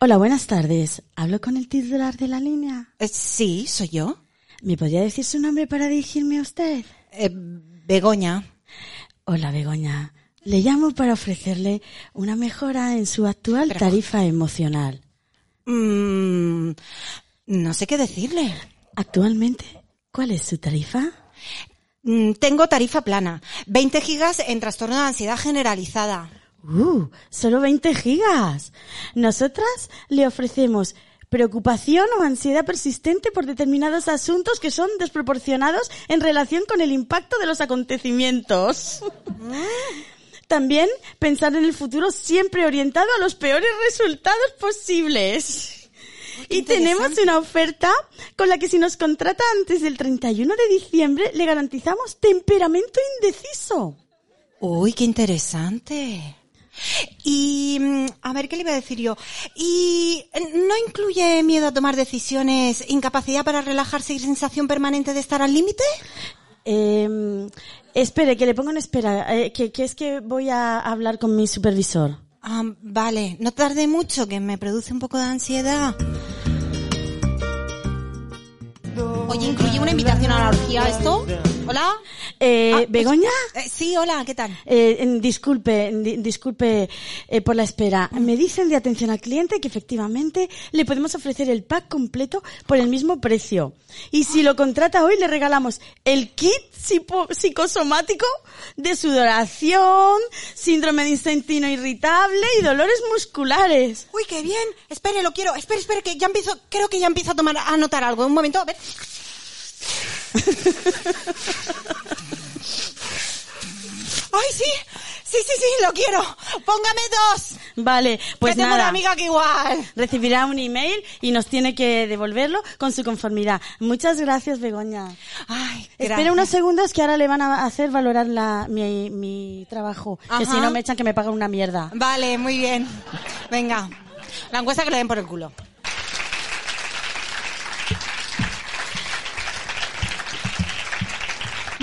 Hola, buenas tardes. ¿Hablo con el titular de la línea? Eh, sí, soy yo. ¿Me podría decir su nombre para dirigirme a usted? Eh, Begoña. Hola, Begoña. Le llamo para ofrecerle una mejora en su actual tarifa emocional. Mm, no sé qué decirle. Actualmente, ¿cuál es su tarifa? Mm, tengo tarifa plana. 20 gigas en trastorno de ansiedad generalizada. Uh, solo 20 gigas. Nosotras le ofrecemos preocupación o ansiedad persistente por determinados asuntos que son desproporcionados en relación con el impacto de los acontecimientos. *laughs* También pensar en el futuro siempre orientado a los peores resultados posibles. Y tenemos una oferta con la que si nos contrata antes del 31 de diciembre le garantizamos temperamento indeciso. Uy, qué interesante. Y, mm, a ver, ¿qué le iba a decir yo? ¿Y eh, no incluye miedo a tomar decisiones, incapacidad para relajarse y sensación permanente de estar al límite? Eh, espere, que le pongo en espera, eh, que, que es que voy a hablar con mi supervisor. Ah, vale, no tarde mucho, que me produce un poco de ansiedad. Oye, ¿incluye una invitación a la orgía esto? ¿Hola? Eh, Ah, pues- Begoña, Eh, sí, hola, ¿qué tal? eh, disculpe, disculpe eh, por la espera. Me dicen de atención al cliente que efectivamente le podemos ofrecer el pack completo por el mismo precio. Y si lo contrata hoy le regalamos el kit psicosomático de sudoración, síndrome de intestino irritable y dolores musculares. Uy, qué bien. Espere, lo quiero. Espere, espere, que ya empiezo, creo que ya empiezo a tomar, a notar algo. Un momento, a ver. *laughs* Ay, sí. Sí, sí, sí, lo quiero. Póngame dos. Vale, pues que tengo una nada. amiga que igual. Recibirá un email y nos tiene que devolverlo con su conformidad. Muchas gracias, Begoña. Ay, Espera unos segundos que ahora le van a hacer valorar la, mi, mi trabajo. Que si no me echan que me pagan una mierda. Vale, muy bien. Venga. La encuesta que le den por el culo.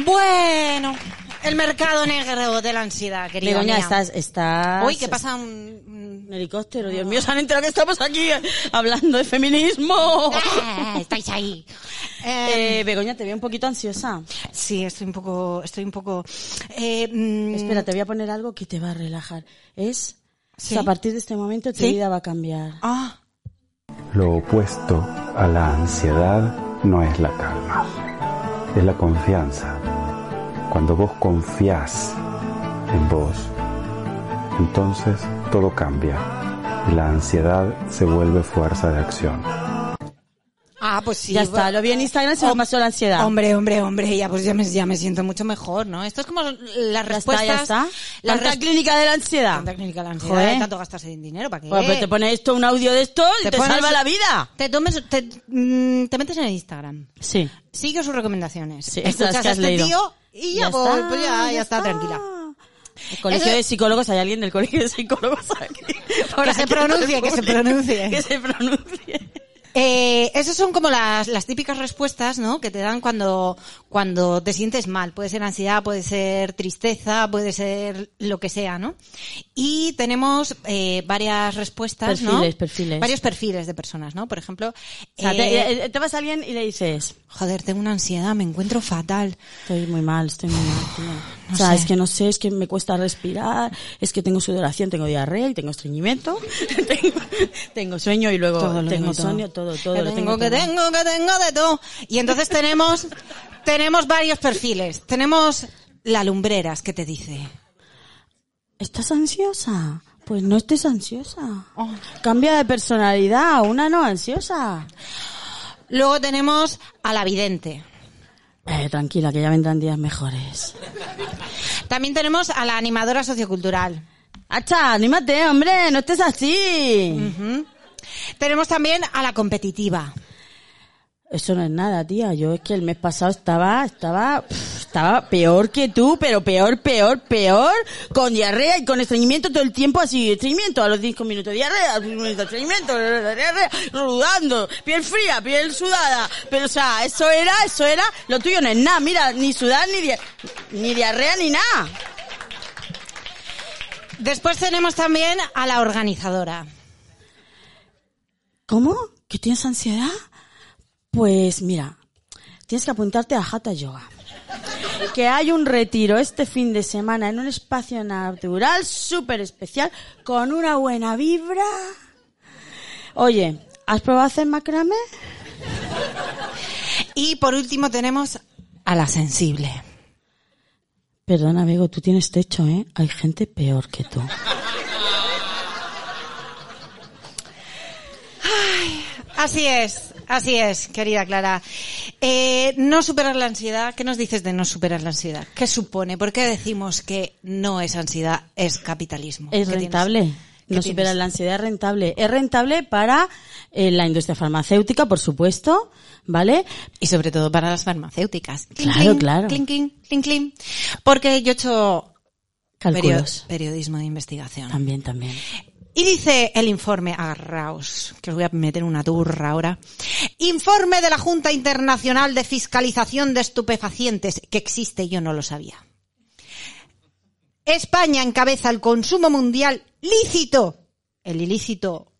Bueno, el mercado negro de la ansiedad, querida Begoña, mía. estás, estás... Uy, ¿qué pasa? Un- Un helicóptero, Dios mío, se han enterado que estamos aquí eh, hablando de feminismo. Ah, estáis ahí. Eh, Eh, Begoña, te veo un poquito ansiosa. sí, estoy un poco, estoy un poco. Eh, mm, Espera, te voy a poner algo que te va a relajar. Es, ¿Sí? a partir de este momento tu ¿Sí? vida va a cambiar. Ah, Lo opuesto a la ansiedad no es la calma, es la confianza. Cuando vos confías en vos, entonces todo cambia y la ansiedad se vuelve fuerza de acción. Ah, pues sí. ya está, lo vi en Instagram, se me pasó la ansiedad. Hombre, hombre, hombre, ya pues ya me, ya me siento mucho mejor, ¿no? Esto es como las ya está, respuestas. ya está. Las Tanta res- clínica de la ansiedad. Tanta clínica de la ansiedad, Joder. de tanto gastarse en dinero, ¿para qué? Bueno, pues te pone esto, un audio de esto y te, pones- salva la vida. Te tomes, te, mm, te metes en el Instagram. Sí. Sigue sus recomendaciones. Sí, estas Escuchas que a has este leído. tío y ya, pues, pues ya, ya está, tranquila. El colegio Eso- de psicólogos, hay alguien del colegio de psicólogos aquí. Por Que se pronuncie, que se responde. pronuncie. Que se pronuncie. Eh, esas son como las, las típicas respuestas, ¿no? Que te dan cuando, cuando te sientes mal. Puede ser ansiedad, puede ser tristeza, puede ser lo que sea, ¿no? Y tenemos eh, varias respuestas, ¿no? Perfiles, perfiles. Varios perfiles de personas, ¿no? Por ejemplo, O sea, eh, te, eh, te vas a alguien y le dices, joder, tengo una ansiedad, me encuentro fatal. estoy muy mal, estoy muy mal, tío. No o sea, sé. es que no sé, es que me cuesta respirar, es que tengo sudoración, tengo diarrea y tengo estreñimiento, *laughs* tengo, tengo sueño y luego Todo tengo tengo todo. todo, que lo tengo, que todo. tengo, que tengo de todo. Y entonces tenemos, *laughs* tenemos varios perfiles. Tenemos la lumbreras que te dice. ¿Estás ansiosa? Pues no estés ansiosa. Oh. Cambia de personalidad, una no ansiosa. Luego tenemos a la vidente. Eh, tranquila, que ya vendrán días mejores. También tenemos a la animadora sociocultural. ¡Hacha, anímate, hombre! ¡No estés así! Tenemos también a la competitiva. Eso no es nada, tía. Yo es que el mes pasado estaba, estaba, estaba peor que tú, pero peor, peor, peor, con diarrea y con estreñimiento todo el tiempo así, estreñimiento a los 5 minutos, diarrea, a los 5 minutos, estreñimiento, diarrea, sudando, piel fría, piel sudada. Pero o sea, eso era, eso era, lo tuyo no es nada, mira, ni sudar, ni, dia- ni diarrea, ni nada. Después tenemos también a la organizadora. ¿Cómo? ¿Que tienes ansiedad? Pues mira, tienes que apuntarte a Hatha Yoga. Que hay un retiro este fin de semana en un espacio natural súper especial con una buena vibra. Oye, ¿has probado hacer macramé? Y por último tenemos a la sensible. Perdona, Bego, tú tienes techo, ¿eh? Hay gente peor que tú. Así es, así es, querida Clara. Eh, no superar la ansiedad. ¿Qué nos dices de no superar la ansiedad? ¿Qué supone? ¿Por qué decimos que no es ansiedad, es capitalismo? Es ¿Qué rentable. No tienes? superar la ansiedad es rentable. Es rentable para eh, la industria farmacéutica, por supuesto, ¿vale? Y sobre todo para las farmacéuticas. Clink, Claro, clink, claro. clink. Porque yo he hecho Cálculos. periodismo de investigación. También, también. Y dice el informe, agarraos, que os voy a meter una turra ahora. Informe de la Junta Internacional de Fiscalización de Estupefacientes, que existe, yo no lo sabía. España encabeza el consumo mundial lícito. El ilícito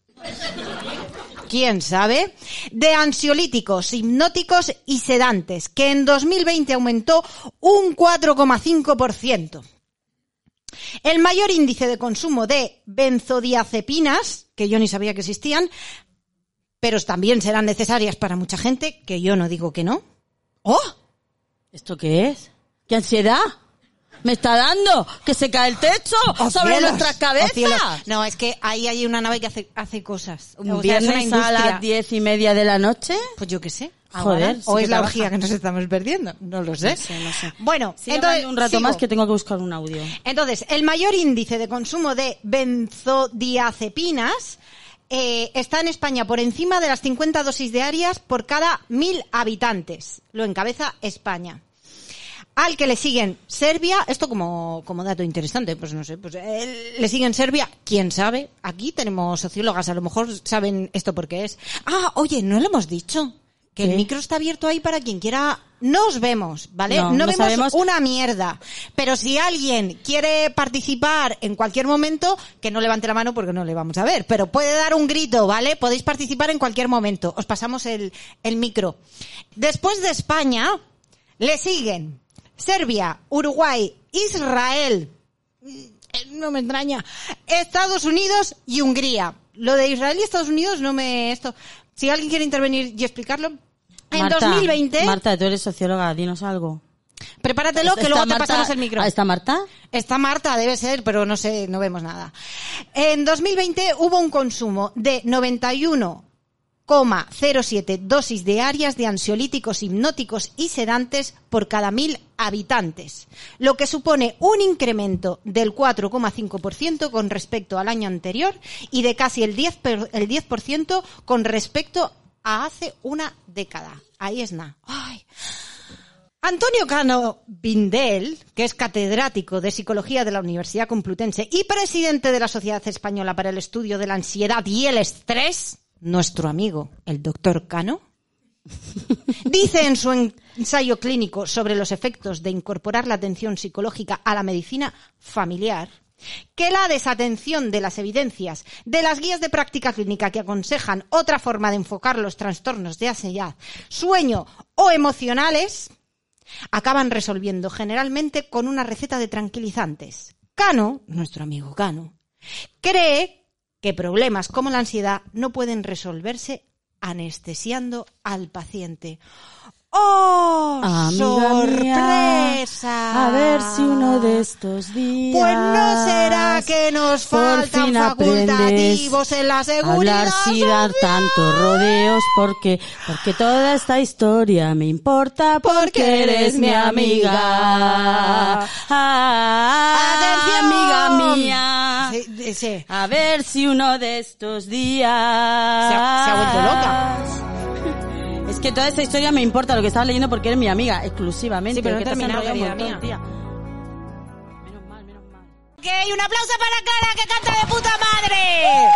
quién sabe, de ansiolíticos, hipnóticos y sedantes, que en 2020 aumentó un 4,5%. El mayor índice de consumo de benzodiazepinas, que yo ni sabía que existían, pero también serán necesarias para mucha gente, que yo no digo que no. ¡Oh! ¿Esto qué es? ¿Qué ansiedad? ¿Me está dando? ¿Que se cae el techo ¡Oh, sobre cielos! nuestras ¡Oh, cabezas? No, es que ahí hay una nave que hace, hace cosas. ¿Un O sea, viernes a industria. las diez y media de la noche? Pues yo qué sé. Joder, Ahora, sí o es la trabaja. orgía que nos estamos perdiendo. No lo sé. No sé, no sé. Bueno, Sigue entonces, un rato sigo. más que tengo que buscar un audio. Entonces, el mayor índice de consumo de benzodiazepinas eh, está en España por encima de las 50 dosis diarias por cada mil habitantes. Lo encabeza España. Al que le siguen Serbia, esto como, como dato interesante, pues no sé, pues eh, le siguen Serbia, quién sabe. Aquí tenemos sociólogas, a lo mejor saben esto porque es. Ah, oye, no lo hemos dicho. Que el micro está abierto ahí para quien quiera. Nos vemos, ¿vale? No, no vemos sabemos. una mierda. Pero si alguien quiere participar en cualquier momento, que no levante la mano porque no le vamos a ver. Pero puede dar un grito, ¿vale? Podéis participar en cualquier momento. Os pasamos el, el micro. Después de España, le siguen Serbia, Uruguay, Israel, mm, no me extraña, Estados Unidos y Hungría. Lo de Israel y Estados Unidos no me... esto Si alguien quiere intervenir y explicarlo. En Marta, 2020, Marta, tú eres socióloga, dinos algo. prepáratelo que ¿Está luego te Marta- pasamos el micro. ¿Está Marta? Está Marta, debe ser, pero no sé, no vemos nada. En 2020 hubo un consumo de 91,07 dosis diarias de ansiolíticos, hipnóticos y sedantes por cada mil habitantes, lo que supone un incremento del 4,5% con respecto al año anterior y de casi el 10%, per- el 10% con respecto a hace una década. Ahí es nada. Antonio Cano Bindel, que es catedrático de Psicología de la Universidad Complutense y presidente de la Sociedad Española para el Estudio de la Ansiedad y el Estrés, nuestro amigo, el doctor Cano, dice en su en- ensayo clínico sobre los efectos de incorporar la atención psicológica a la medicina familiar que la desatención de las evidencias de las guías de práctica clínica que aconsejan otra forma de enfocar los trastornos de ansiedad, sueño o emocionales acaban resolviendo generalmente con una receta de tranquilizantes. Cano, nuestro amigo Cano, cree que problemas como la ansiedad no pueden resolverse anestesiando al paciente. ¡Oh! Amiga mía, ¡Sorpresa! a ver si uno de estos días. Pues no será que nos faltan facultativos en la seguridad. Hablar sin dar tantos rodeos porque porque toda esta historia me importa porque eres mi amiga. Ah, amiga mía. Sí, de- sí. A ver si uno de estos días. Se ha- se ha vuelto loca. Es que toda esta historia me importa lo que estaba leyendo porque eres mi amiga, exclusivamente. Sí, pero no terminado, querida mía. tía. Menos mal, menos mal. Ok, un aplauso para Clara que canta de puta madre.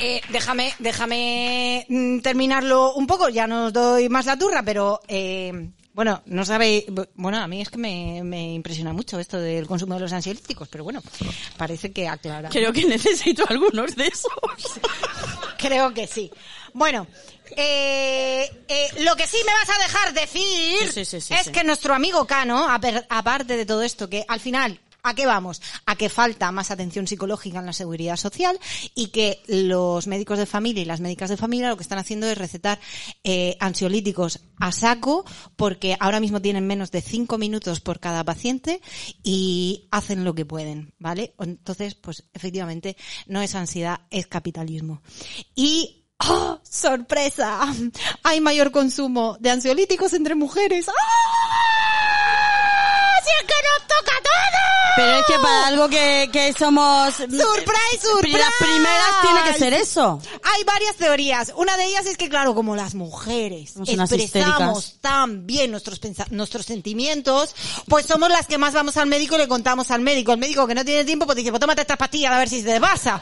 Eh, déjame, déjame mm, terminarlo un poco, ya no os doy más la turra, pero eh, bueno, no sabe, bueno, a mí es que me, me impresiona mucho esto del consumo de los ansiolíticos, pero bueno, parece que aclara. Creo que necesito algunos de esos. *laughs* Creo que sí. Bueno, eh, eh, lo que sí me vas a dejar decir Sí, sí, sí, sí, es que nuestro amigo Cano, aparte de todo esto, que al final, ¿a qué vamos? A que falta más atención psicológica en la seguridad social y que los médicos de familia y las médicas de familia lo que están haciendo es recetar eh, ansiolíticos a saco porque ahora mismo tienen menos de cinco minutos por cada paciente y hacen lo que pueden, ¿vale? Entonces, pues efectivamente no es ansiedad, es capitalismo. Y ¡Oh, sorpresa! Hay mayor consumo de ansiolíticos entre mujeres. ¡Ah! ¡Si Pero es que para algo que, que somos... ¡Surprise, surprise! Las primeras tiene que ser eso. Hay varias teorías. Una de ellas es que, claro, como las mujeres Somos expresamos tan bien nuestros, pensa- nuestros sentimientos, pues somos las que más vamos al médico y le contamos al médico. El médico que no tiene tiempo, pues dice, pues tómate estas pastillas a ver si se te pasa.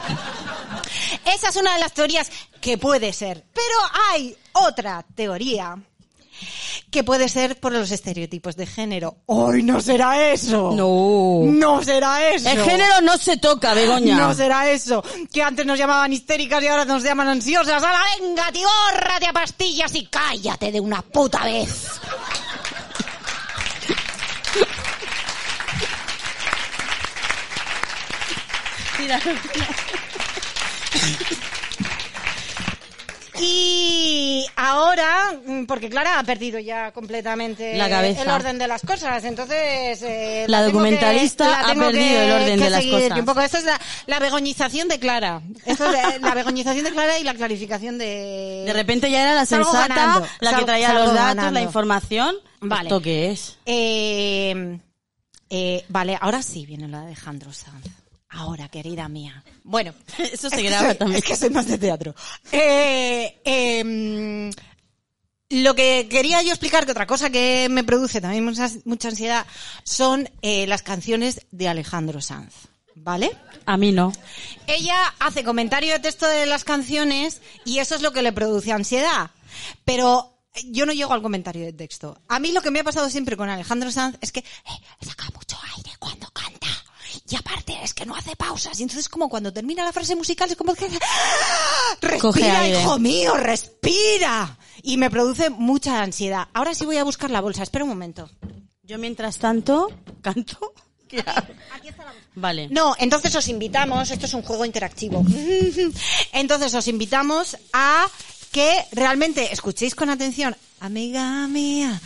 Esa es una de las teorías que puede ser. Pero hay otra teoría que puede ser por los estereotipos de género. ¡Hoy no será eso! No. ¡No será eso! El género no se toca, Begoña. No será eso. Que antes nos llamaban histéricas y ahora nos llaman ansiosas. ¡Hala, venga, tibórrate a pastillas y cállate de una puta vez! *laughs* Y ahora, mm, porque Clara ha perdido ya completamente La cabeza. el orden de las cosas, entonces... eh, La que- documentalista la ha perdido que- el orden de las cosas. Un poco, esto es la, la begoñización de Clara. Esto es la, begoñización de Clara y la clarificación de... De repente ya era la sensata, ganando, la que traía los datos, ganando. la información. Vale. ¿Esto qué es? Eh, eh, vale, ahora sí viene la de Alejandro Sanz. Ahora, querida mía. Bueno, *laughs* Eso es se graba soy- también. Es que soy más de teatro. Eh, em, lo que quería yo explicar, que otra cosa que me produce también mucha, mucha ansiedad, son eh, las canciones de Alejandro Sanz. ¿Vale? A mí no. Ella hace comentario de texto de las canciones y eso es lo que le produce ansiedad. Pero yo no llego al comentario de texto. A mí lo que me ha pasado siempre con Alejandro Sanz es que eh, saca mucho aire. Y aparte es que no hace pausas. Y entonces como cuando termina la frase musical es como que... ¡Ah! Coge ¡Respira, hijo mío! ¡Respira! Y me produce mucha ansiedad. Ahora sí voy a buscar la bolsa. Espera un momento. Yo mientras tanto, *laughs* canto. ¿Qué hago? Vale. No, entonces os invitamos, esto es un juego interactivo. *laughs* Entonces os invitamos a que realmente escuchéis con atención. Amiga mía.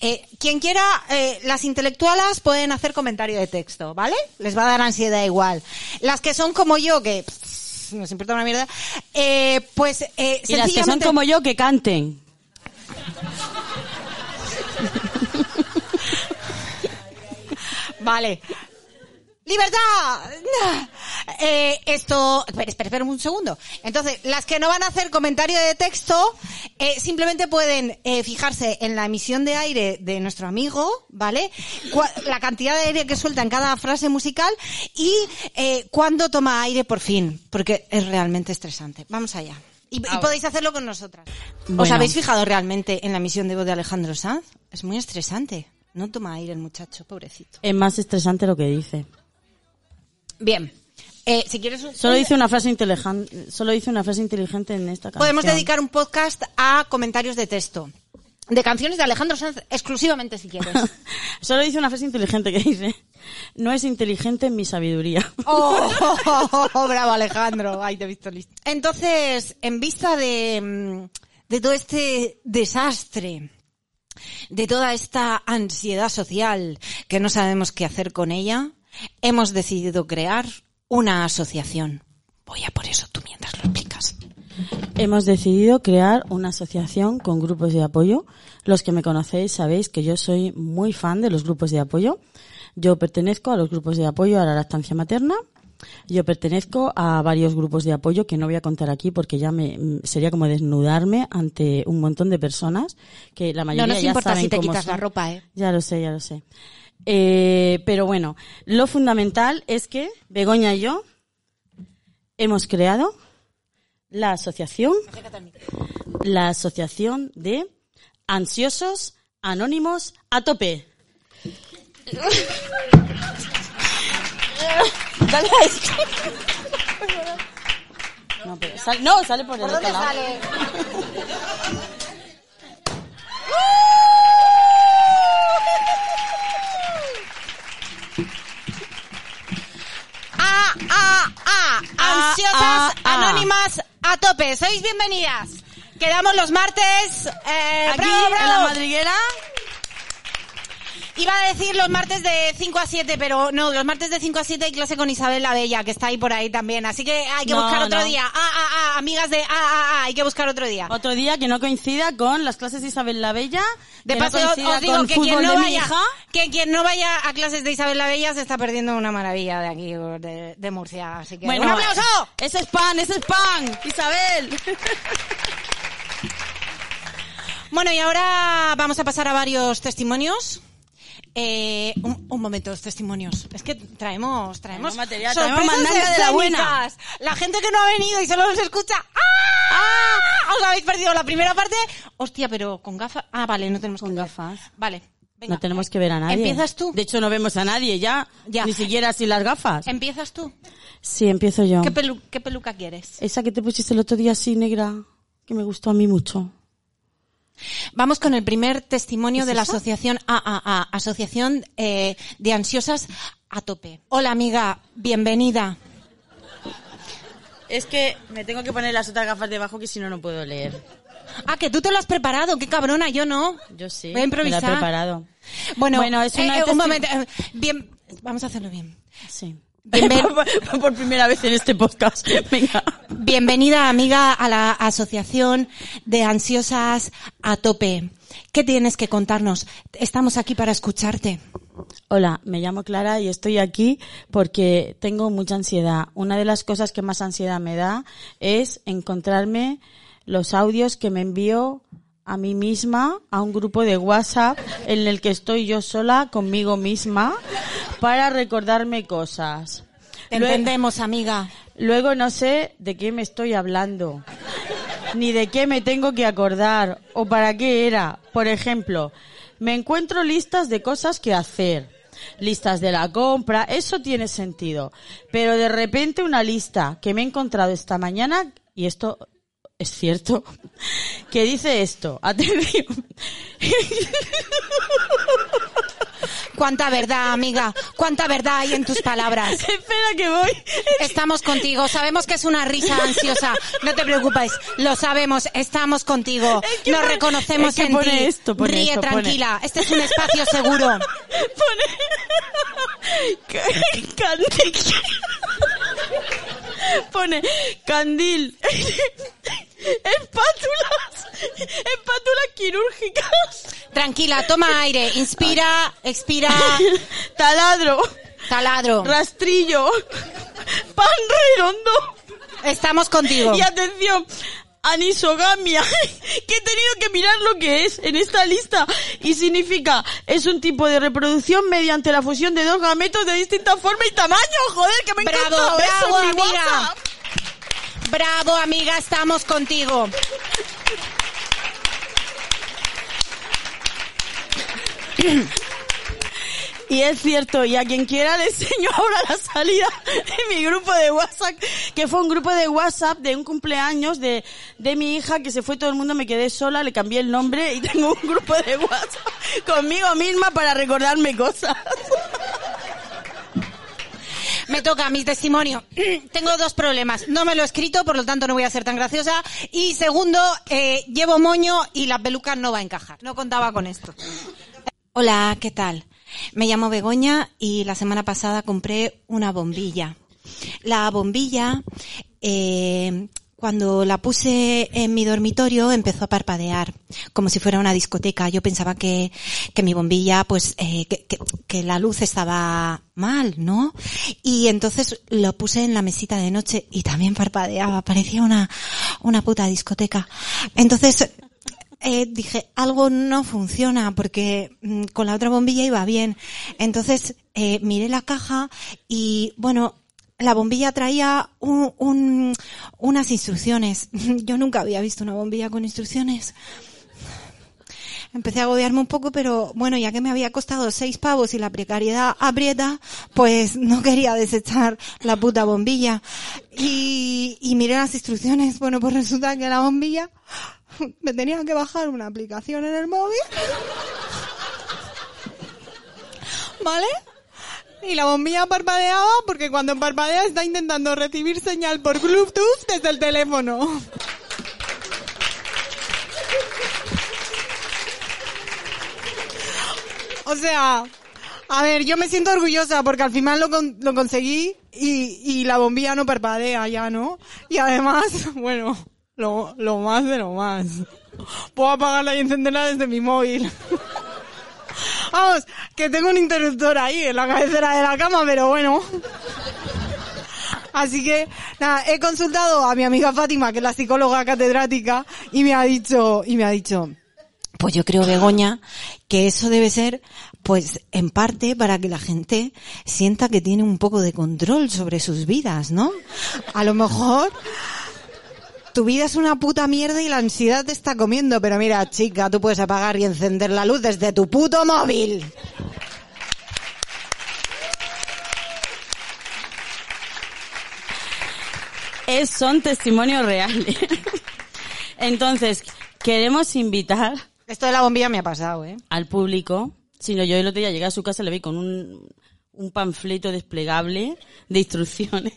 Eh, quien quiera, eh, las intelectualas pueden hacer comentario de texto, ¿vale? Les va a dar ansiedad igual. Las que son como yo, que pff, nos importa una mierda, eh, pues eh, Y las que son sencillamente- como yo, que canten. Vale. ¡Libertad! *laughs* Eh, esto... Espera, espera, espera un segundo. Entonces, las que no van a hacer comentario de texto, eh, simplemente pueden eh, fijarse en la emisión de aire de nuestro amigo, ¿vale? Cua- la cantidad de aire que suelta en cada frase musical y eh, cuándo toma aire por fin, porque es realmente estresante. Vamos allá. Y, y podéis hacerlo con nosotras. ¿Os Bueno. habéis fijado realmente en la emisión de voz de Alejandro Sanz? Es muy estresante. No toma aire el muchacho, pobrecito. Es más estresante lo que dice. Bien. Eh, si quieres, un- Solo dice una frase inteligente, solo dice una frase inteligente en esta canción. podemos dedicar un podcast a comentarios de texto. De canciones de Alejandro Sanz exclusivamente si quieres. *laughs* Solo dice una frase inteligente que dice, no es inteligente mi sabiduría. *laughs* ¡Oh! *laughs* bravo Alejandro! Ay, te he visto listo. Entonces, en vista de, mm, de todo este desastre, de toda esta ansiedad social que no sabemos qué hacer con ella, hemos decidido crear una asociación. Voy a por eso tú mientras lo explicas. Hemos decidido crear una asociación con grupos de apoyo. Los que me conocéis sabéis que yo soy muy fan de los grupos de apoyo. Yo pertenezco a los grupos de apoyo a la lactancia materna. Yo pertenezco a varios grupos de apoyo que no voy a contar aquí porque ya me sería como desnudarme ante un montón de personas que la mayoría No nos ya importa saben si te cómo quitas son. la ropa, ¿eh? Ya lo sé, ya lo sé. Eh, pero bueno, lo fundamental es que Begoña y yo hemos creado la asociación, la asociación de ansiosos anónimos a tope. *laughs* Dale ahí. No, pero sal- no, sale por el otro lado. ¡Ah, *laughs* ah, ah! Ah, Ansiosas, anónimas, a tope. Sois bienvenidas. Quedamos los martes. Eh, Aquí bravo, en la bravo. madriguera. Iba a decir los martes de 5 a 7, pero no, los martes de 5 a 7 hay clase con Isabel la Bella, que está ahí por ahí también. Así que hay que No, buscar otro no. día. Ah, ah, ah, amigas de ah, ah, ah, hay que buscar otro día. Otro día que no coincida con las clases de Isabel la Bella. De que no paso, os- digo que quien, no vaya, hija. que quien no vaya a clases de Isabel la Bella se está perdiendo una maravilla de aquí, de, de Murcia. Así que, Bueno, ¡un aplauso! Ese es pan, ese es pan, Isabel. Bueno, y ahora vamos a pasar a varios testimonios. Eh, un, un momento, los testimonios. Es que traemos, traemos Traemos material, sorpresas traemos mandanga de la buena. La gente que no ha venido y solo nos escucha. ¡Ah! ¡Ah! Os habéis perdido la primera parte. Hostia, pero con gafas. Ah, vale, no tenemos Con que ver. gafas. Vale. venga. No tenemos que ver a nadie. ¿Empiezas tú? De hecho, no vemos a nadie ya. Ya. Ni siquiera sin las gafas. ¿Empiezas tú? Sí, empiezo yo. ¿Qué, pelu- qué peluca quieres? Esa que te pusiste el otro día así negra, que me gustó a mí mucho. Vamos con el primer testimonio ¿Es de la asociación AAA, Asociación eh, de Ansiosas a Tope. Hola amiga, bienvenida. Es que me tengo que poner las otras gafas debajo que si no, no puedo leer. Ah, que tú te lo has preparado, qué cabrona, yo no. Yo sí. Voy a improvisar. Me la he preparado. Bueno, Bueno, es una eh, eh, un momento, eh, bien, vamos a hacerlo bien. Sí. *laughs* Por primera vez en este podcast. *laughs* Venga. Bienvenida amiga a la Asociación de Ansiosas a Tope. ¿Qué tienes que contarnos? Estamos aquí para escucharte. Hola, me llamo Clara y estoy aquí porque tengo mucha ansiedad. Una de las cosas que más ansiedad me da es encontrarme los audios que me envío a mí misma a un grupo de WhatsApp en el que estoy yo sola conmigo misma para recordarme cosas. Te entendemos, amiga. Luego no sé de qué me estoy hablando, ni de qué me tengo que acordar o para qué era. Por ejemplo, me encuentro listas de cosas que hacer, listas de la compra, eso tiene sentido. Pero de repente una lista que me he encontrado esta mañana, y esto es cierto, que dice esto, atención. Cuánta verdad, amiga. Cuánta verdad hay en tus palabras. Espera que voy. Estamos contigo. Sabemos que es una risa ansiosa. No te preocupes. Lo sabemos. Estamos contigo. Es que Nos pone- reconocemos es que en pone ti. esto, pone Ríe esto, tranquila. Este es un espacio seguro. Pone candil. Espátulas. Espátulas quirúrgicas. Tranquila. Toma aire. Inspira. Expira. Taladro. Taladro. Rastrillo. Pan redondo. Estamos contigo. Y atención. Anisogamia, que he tenido que mirar lo que es en esta lista y significa es un tipo de reproducción mediante la fusión de dos gametos de distinta forma y tamaño. Joder, que me he Bravo, encontrado eso bravo, mi amiga. WhatsApp. Bravo, amiga. Estamos contigo. Y es cierto, y a quien quiera le enseño ahora la salida de mi grupo de WhatsApp, que fue un grupo de WhatsApp de un cumpleaños de, de mi hija, que se fue todo el mundo, me quedé sola, le cambié el nombre y tengo un grupo de WhatsApp conmigo misma para recordarme cosas. Me toca mi testimonio. *clears throat* Tengo dos problemas. No me lo he escrito, por lo tanto no voy a ser tan graciosa. Y segundo, eh, llevo moño y la peluca no va a encajar. No contaba con esto. Hola, ¿qué tal? Me llamo Begoña y la semana pasada compré una bombilla. La bombilla, eh, cuando la puse en mi dormitorio empezó a parpadear, como si fuera una discoteca. Yo pensaba que, que mi bombilla, pues, eh, que, que- que la luz estaba mal, ¿no? Y entonces lo puse en la mesita de noche y también parpadeaba, parecía una, una puta discoteca. Entonces, eh, dije, algo no funciona porque mm, con la otra bombilla iba bien. Entonces eh, miré la caja y bueno, la bombilla traía un- un- unas instrucciones. *laughs* Yo nunca había visto una bombilla con instrucciones. Empecé a agobiarme un poco, pero bueno, ya que me había costado seis pavos y la precariedad aprieta, pues *laughs* no quería desechar la puta bombilla. Y, y miré las instrucciones. Bueno, pues resulta que la bombilla *laughs* me tenía que bajar una aplicación en el móvil. ¿Vale? Y la bombilla parpadeaba porque cuando parpadea está intentando recibir señal por Bluetooth desde el teléfono. O sea, a ver, yo me siento orgullosa porque al final lo, con- lo conseguí y, y la bombilla no parpadea ya, ¿no? Y además, *laughs* bueno, lo, lo más de lo más. Puedo apagarla y encenderla desde mi móvil. *laughs* Vamos, que tengo un interruptor ahí en la cabecera de la cama, pero bueno. Así que, nada, he consultado a mi amiga Fátima, que es la psicóloga catedrática, y me ha dicho, y me ha dicho, pues yo creo, Begoña, que eso debe ser, pues, en parte para que la gente sienta que tiene un poco de control sobre sus vidas, ¿no? A lo mejor, tu vida es una puta mierda y la ansiedad te está comiendo. Pero mira, chica, tú puedes apagar y encender la luz desde tu puto móvil. Es, son testimonios reales. Entonces, queremos invitar Esto de la bombilla me ha pasado, ¿eh? al público. Si no, yo el otro día llegué a su casa y le vi con un, un panfleto desplegable de instrucciones.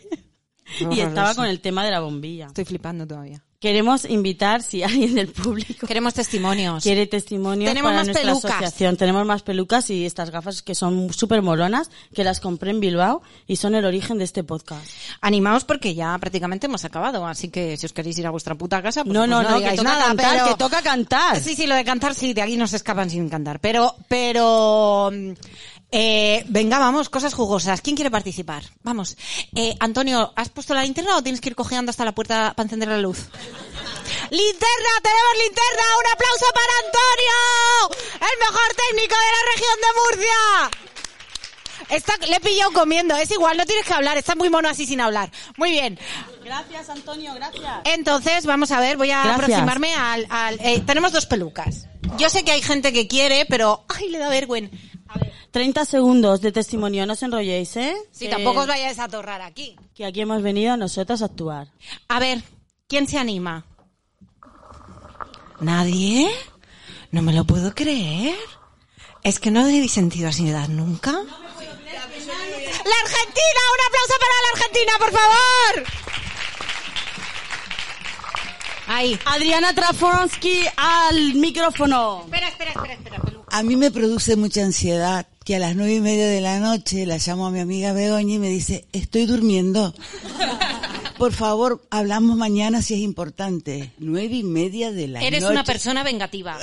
*laughs* y estaba con el tema de la bombilla. Estoy flipando todavía. Queremos invitar, si *laughs* alguien del público Queremos testimonios. quiere testimonios Tenemos para más nuestra pelucas. asociación. Tenemos más pelucas y estas gafas que son súper molonas, que las compré en Bilbao y son el origen de este podcast. Animaos porque ya prácticamente hemos acabado, así que si os queréis ir a vuestra puta casa, pues, no, pues no, no, que digáis toca nada, cantar, pero- que toca cantar. Sí, sí, lo de cantar, sí, de aquí no se escapan sin cantar. Pero, pero, mm, eh, venga, vamos, cosas jugosas. ¿Quién quiere participar? Vamos. Eh, Antonio, ¿has puesto la linterna o tienes que ir cojeando hasta la puerta para encender la luz? ¡Linterna! ¡Tenemos linterna! ¡Un aplauso para Antonio! ¡El mejor técnico de la región de Murcia! Está, le he pillado comiendo. Es igual, no tienes que hablar. Está muy mono así sin hablar. Muy bien. Gracias, Antonio, gracias. Entonces, vamos a ver, voy a Gracias. aproximarme al... al- eh, tenemos dos pelucas. Yo sé que hay gente que quiere, pero... ¡Ay, le da vergüenza! 30 segundos de testimonio, no os enrolléis, ¿eh? Si Que- tampoco os vayáis a atorrar aquí. Que aquí hemos venido nosotros a actuar. A ver, ¿quién se anima? ¿Nadie? No me lo puedo creer. ¿Es que no habéis sentido ansiedad nunca? ¡La Argentina! ¡Un aplauso para la Argentina, por favor! Ahí. Adriana Trafonsky al micrófono. Espera, espera, espera, espera. peluca. A mí me produce mucha ansiedad que a las nueve y media de la noche la llamo a mi amiga Begoña y me dice, estoy durmiendo. Por favor, hablamos mañana si es importante. Nueve y media de la Eres noche. una persona vengativa.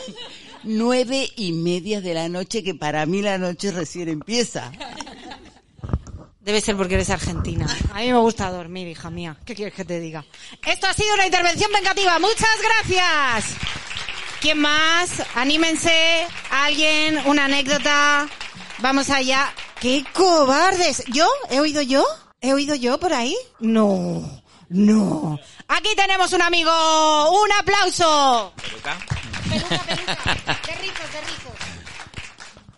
*laughs* Nueve y media de la noche que para mí la noche recién empieza. Debe ser porque eres argentina. A mí me gusta dormir, hija mía. ¿Qué quieres que te diga? Esto ha sido una intervención vengativa. Muchas gracias. ¿Quién más? Anímense. ¿Alguien? ¿Una anécdota? Vamos allá. ¡Qué cobardes! ¿Yo? ¿He oído yo? ¿He oído yo por ahí? No. No. Aquí tenemos un amigo. ¡Un aplauso! Peluca, peluca. De rizos, de rizos.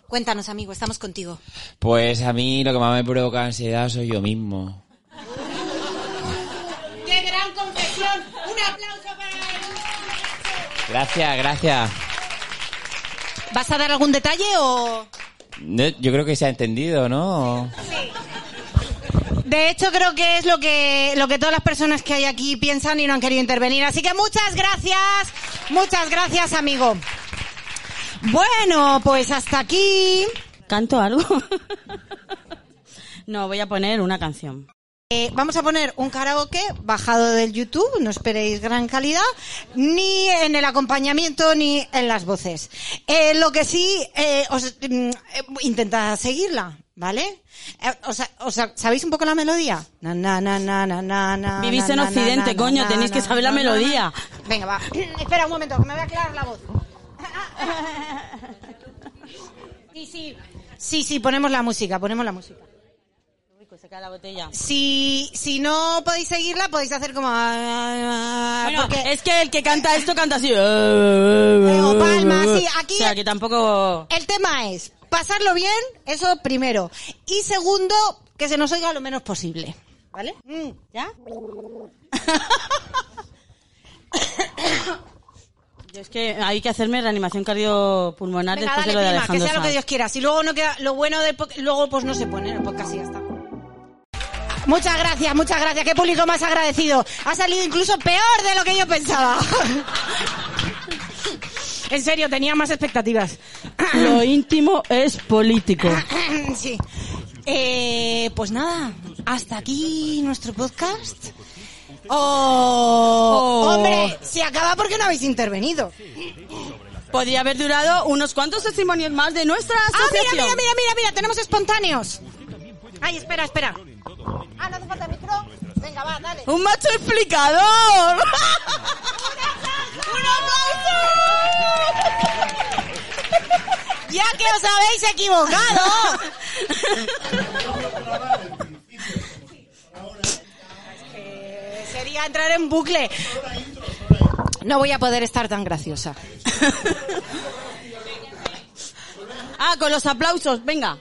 Cuéntanos, amigo. Estamos contigo. Pues a mí lo que más me provoca ansiedad soy yo mismo. ¡Qué gran confesión! ¡Un aplauso para él! Gracias, gracias. ¿Vas a dar algún detalle o...? No, Yo creo que se ha entendido, ¿no? De hecho, creo que es lo que, lo que todas las personas que hay aquí piensan y no han querido intervenir. Así que muchas gracias, muchas gracias, amigo. Bueno, pues hasta aquí. ¿Canto algo? *laughs* no, voy a poner una canción. Eh, vamos a poner un karaoke bajado del YouTube, no esperéis gran calidad, ni en el acompañamiento ni en las voces. Eh, lo que sí, eh, os, mm, eh, intentad seguirla, ¿vale? O sea, o sea, ¿sabéis un poco la melodía? Na, na, na, na, na, na, na, Vivís en Occidente, coño, tenéis que saber la melodía. Venga, va. *clears throat* Espera un momento, que me voy a aclarar la voz. *laughs* Sí, sí. Sí, sí, ponemos la música, ponemos la música. La botella. Si, si no podéis seguirla, podéis hacer como... Bueno, porque es que el que canta esto canta así. o sí, aquí- O sea, que tampoco... el tema es pasarlo bien, eso primero. Y segundo, que se nos oiga lo menos posible. ¿Vale? Mm. ¿Ya? *coughs* *coughs* *coughs* Yo es que hay que hacerme reanimación cardiopulmonar Venga, después de dale, lo de prima, que Alejandro sea lo que. Dios quiera. Si luego no queda, lo bueno del po- luego pues no se pone en el podcast y ya está. Muchas gracias, muchas gracias. Qué público más agradecido. Ha salido incluso peor de lo que yo pensaba. *laughs* en serio, tenía más expectativas. *clears throat* Lo íntimo es político. *clears throat* sí. Eh, pues nada, hasta aquí nuestro podcast. Oh, Oh. hombre, se acaba porque no habéis intervenido. Podría haber durado unos cuantos testimonios más de nuestra Ah, mira, asociación. mira, mira, mira, mira, tenemos espontáneos. Ay, espera, espera. Ah, no hace falta micro. Venga, va, dale. ¡Un macho explicador! *laughs* ¡Un aplauso! Ya que os habéis equivocado. *laughs* Eh, Sería entrar en bucle. No voy a poder estar tan graciosa. *laughs* Ah, con los aplausos, venga.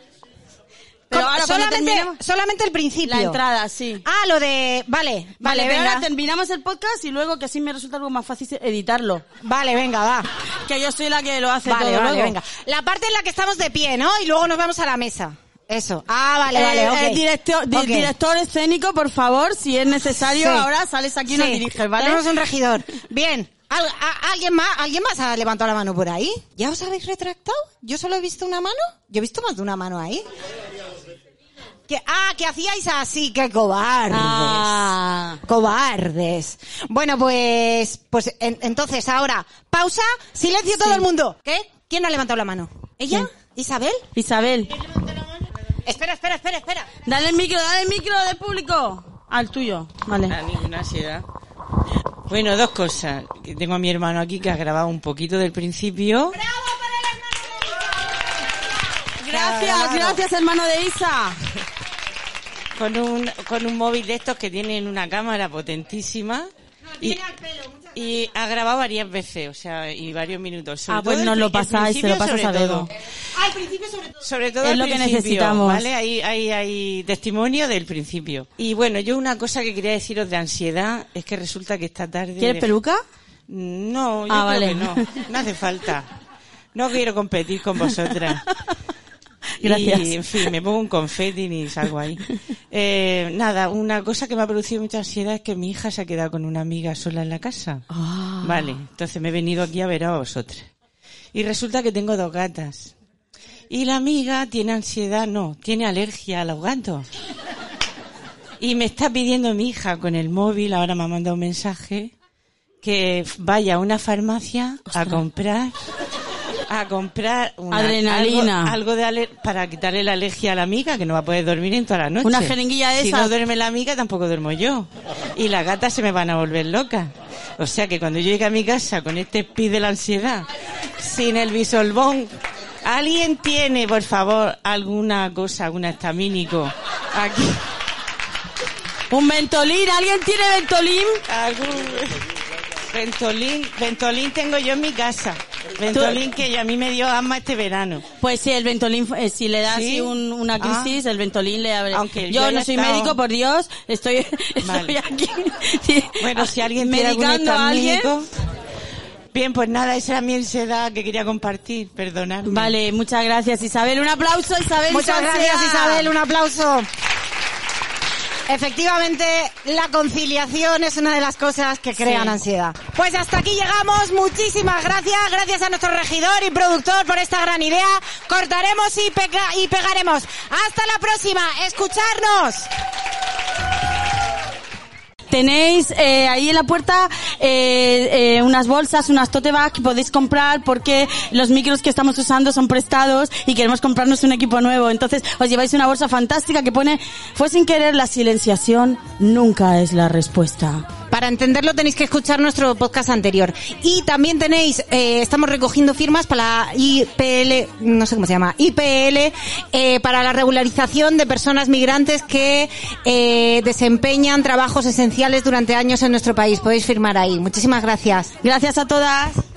Pero ahora solamente, solamente el principio. La entrada, sí. Ah, lo de... Vale, vale, Vale, pero venga. ahora terminamos el podcast y luego que así me resulta algo más fácil editarlo. Vale, venga, va. Que yo soy la que lo hace Vale, todo vale, luego. venga. La parte en la que estamos de pie, ¿no? Y luego nos vamos a la mesa. Eso. Ah, vale, Eh, vale, ok. eh, director, di- Ok. director escénico, por favor, si es necesario, Sí. ahora sales aquí y nos diriges, ¿vale? Tenemos un regidor. Bien. ¿Al- a- ¿Alguien más, ¿Alguien más ha levantado la mano por ahí? ¿Ya os habéis retractado? ¿Yo solo he visto una mano? Yo he visto más de una mano ahí. Que, ah, que hacíais así, que cobardes. Ah. Cobardes. Bueno, pues, pues en- entonces ahora, pausa, silencio todo el mundo. ¿Qué? ¿Quién ha levantado la mano? ¿Ella? ¿Isabel? Isabel, Espera, espera, espera, espera. dale el micro, dale el micro del público. Al tuyo, vale. A ninguna ansiedad. Bueno, dos cosas. Tengo a mi hermano aquí que ha grabado un poquito del principio. Gracias, gracias hermano de Isa. Con un, con un móvil de estos que tienen una cámara potentísima. Y, y ha grabado varias veces, o sea, y varios minutos. Sobre Ah, pues todo nos el lo pasáis, se lo principio, pasas a todo. Bego. Al principio sobre todo. Sobre todo Es al lo que necesitamos. ¿vale? Hay, hay, hay testimonio del principio. Y bueno, yo una cosa que quería deciros de ansiedad es que resulta que esta tarde... ¿Quieres peluca? No, yo Ah, creo vale. que no. No hace falta. No quiero competir con vosotras. *laughs* *laughs* Gracias. Y, en fin, me pongo un confeti y salgo ahí. Eh, nada, una cosa que me ha producido mucha ansiedad es que mi hija se ha quedado con una amiga sola en la casa. Ah. Vale, entonces me he venido aquí a ver a vosotras. Y resulta que tengo dos gatas. Y la amiga tiene ansiedad, no, tiene alergia a los gatos. Y me está pidiendo mi hija con el móvil, ahora me ha mandado un mensaje, que vaya a una farmacia a comprar a comprar una- Adrenalina. algo, algo de aler- para quitarle la alergia a la amiga que no va a poder dormir en toda la noche. Una jeringuilla de Si esas. no duerme la amiga tampoco duermo yo. Y las gatas se me van a volver locas. O sea que cuando yo llegue a mi casa con este speed de la ansiedad, sin el bisolbón, ¿alguien tiene, por favor, alguna cosa, algún estamínico aquí? Un ventolín, ¿alguien tiene ventolín? algún Ventolín, Ventolín tengo yo en mi casa. Ventolín que a mí me dio asma este verano. Pues sí, el Ventolín, eh, si le da ¿Sí? así un- una Ah. crisis, el Ventolín le abre. Aunque yo yo no soy estado- médico, por Dios, estoy, *laughs* estoy Vale. aquí. *laughs* Bueno, si alguien medicando a alguien. estamínico. Bien, pues nada, esa era mi ansiedad que quería compartir, perdonadme. Vale, muchas gracias Isabel. Un aplauso Isabel. Muchas gracias. Isabel, un aplauso. Efectivamente, la conciliación es una de las cosas que crean Sí. ansiedad. Pues hasta aquí llegamos. Muchísimas gracias. Gracias a nuestro regidor y productor por esta gran idea. Cortaremos y, y pegaremos. Hasta la próxima. Escucharnos. Tenéis eh, ahí en la puerta eh, eh, unas bolsas, unas tote bag que podéis comprar porque los micros que estamos usando son prestados y queremos comprarnos un equipo nuevo. Entonces os lleváis una bolsa fantástica que pone fue sin querer la silenciación nunca es la respuesta. Para entenderlo tenéis que escuchar nuestro podcast anterior. Y también tenéis, eh, estamos recogiendo firmas para la IPL, no sé cómo se llama, IPL, eh, para la regularización de personas migrantes que eh, desempeñan trabajos esenciales durante años en nuestro país. Podéis firmar ahí. Muchísimas gracias. Gracias a todas.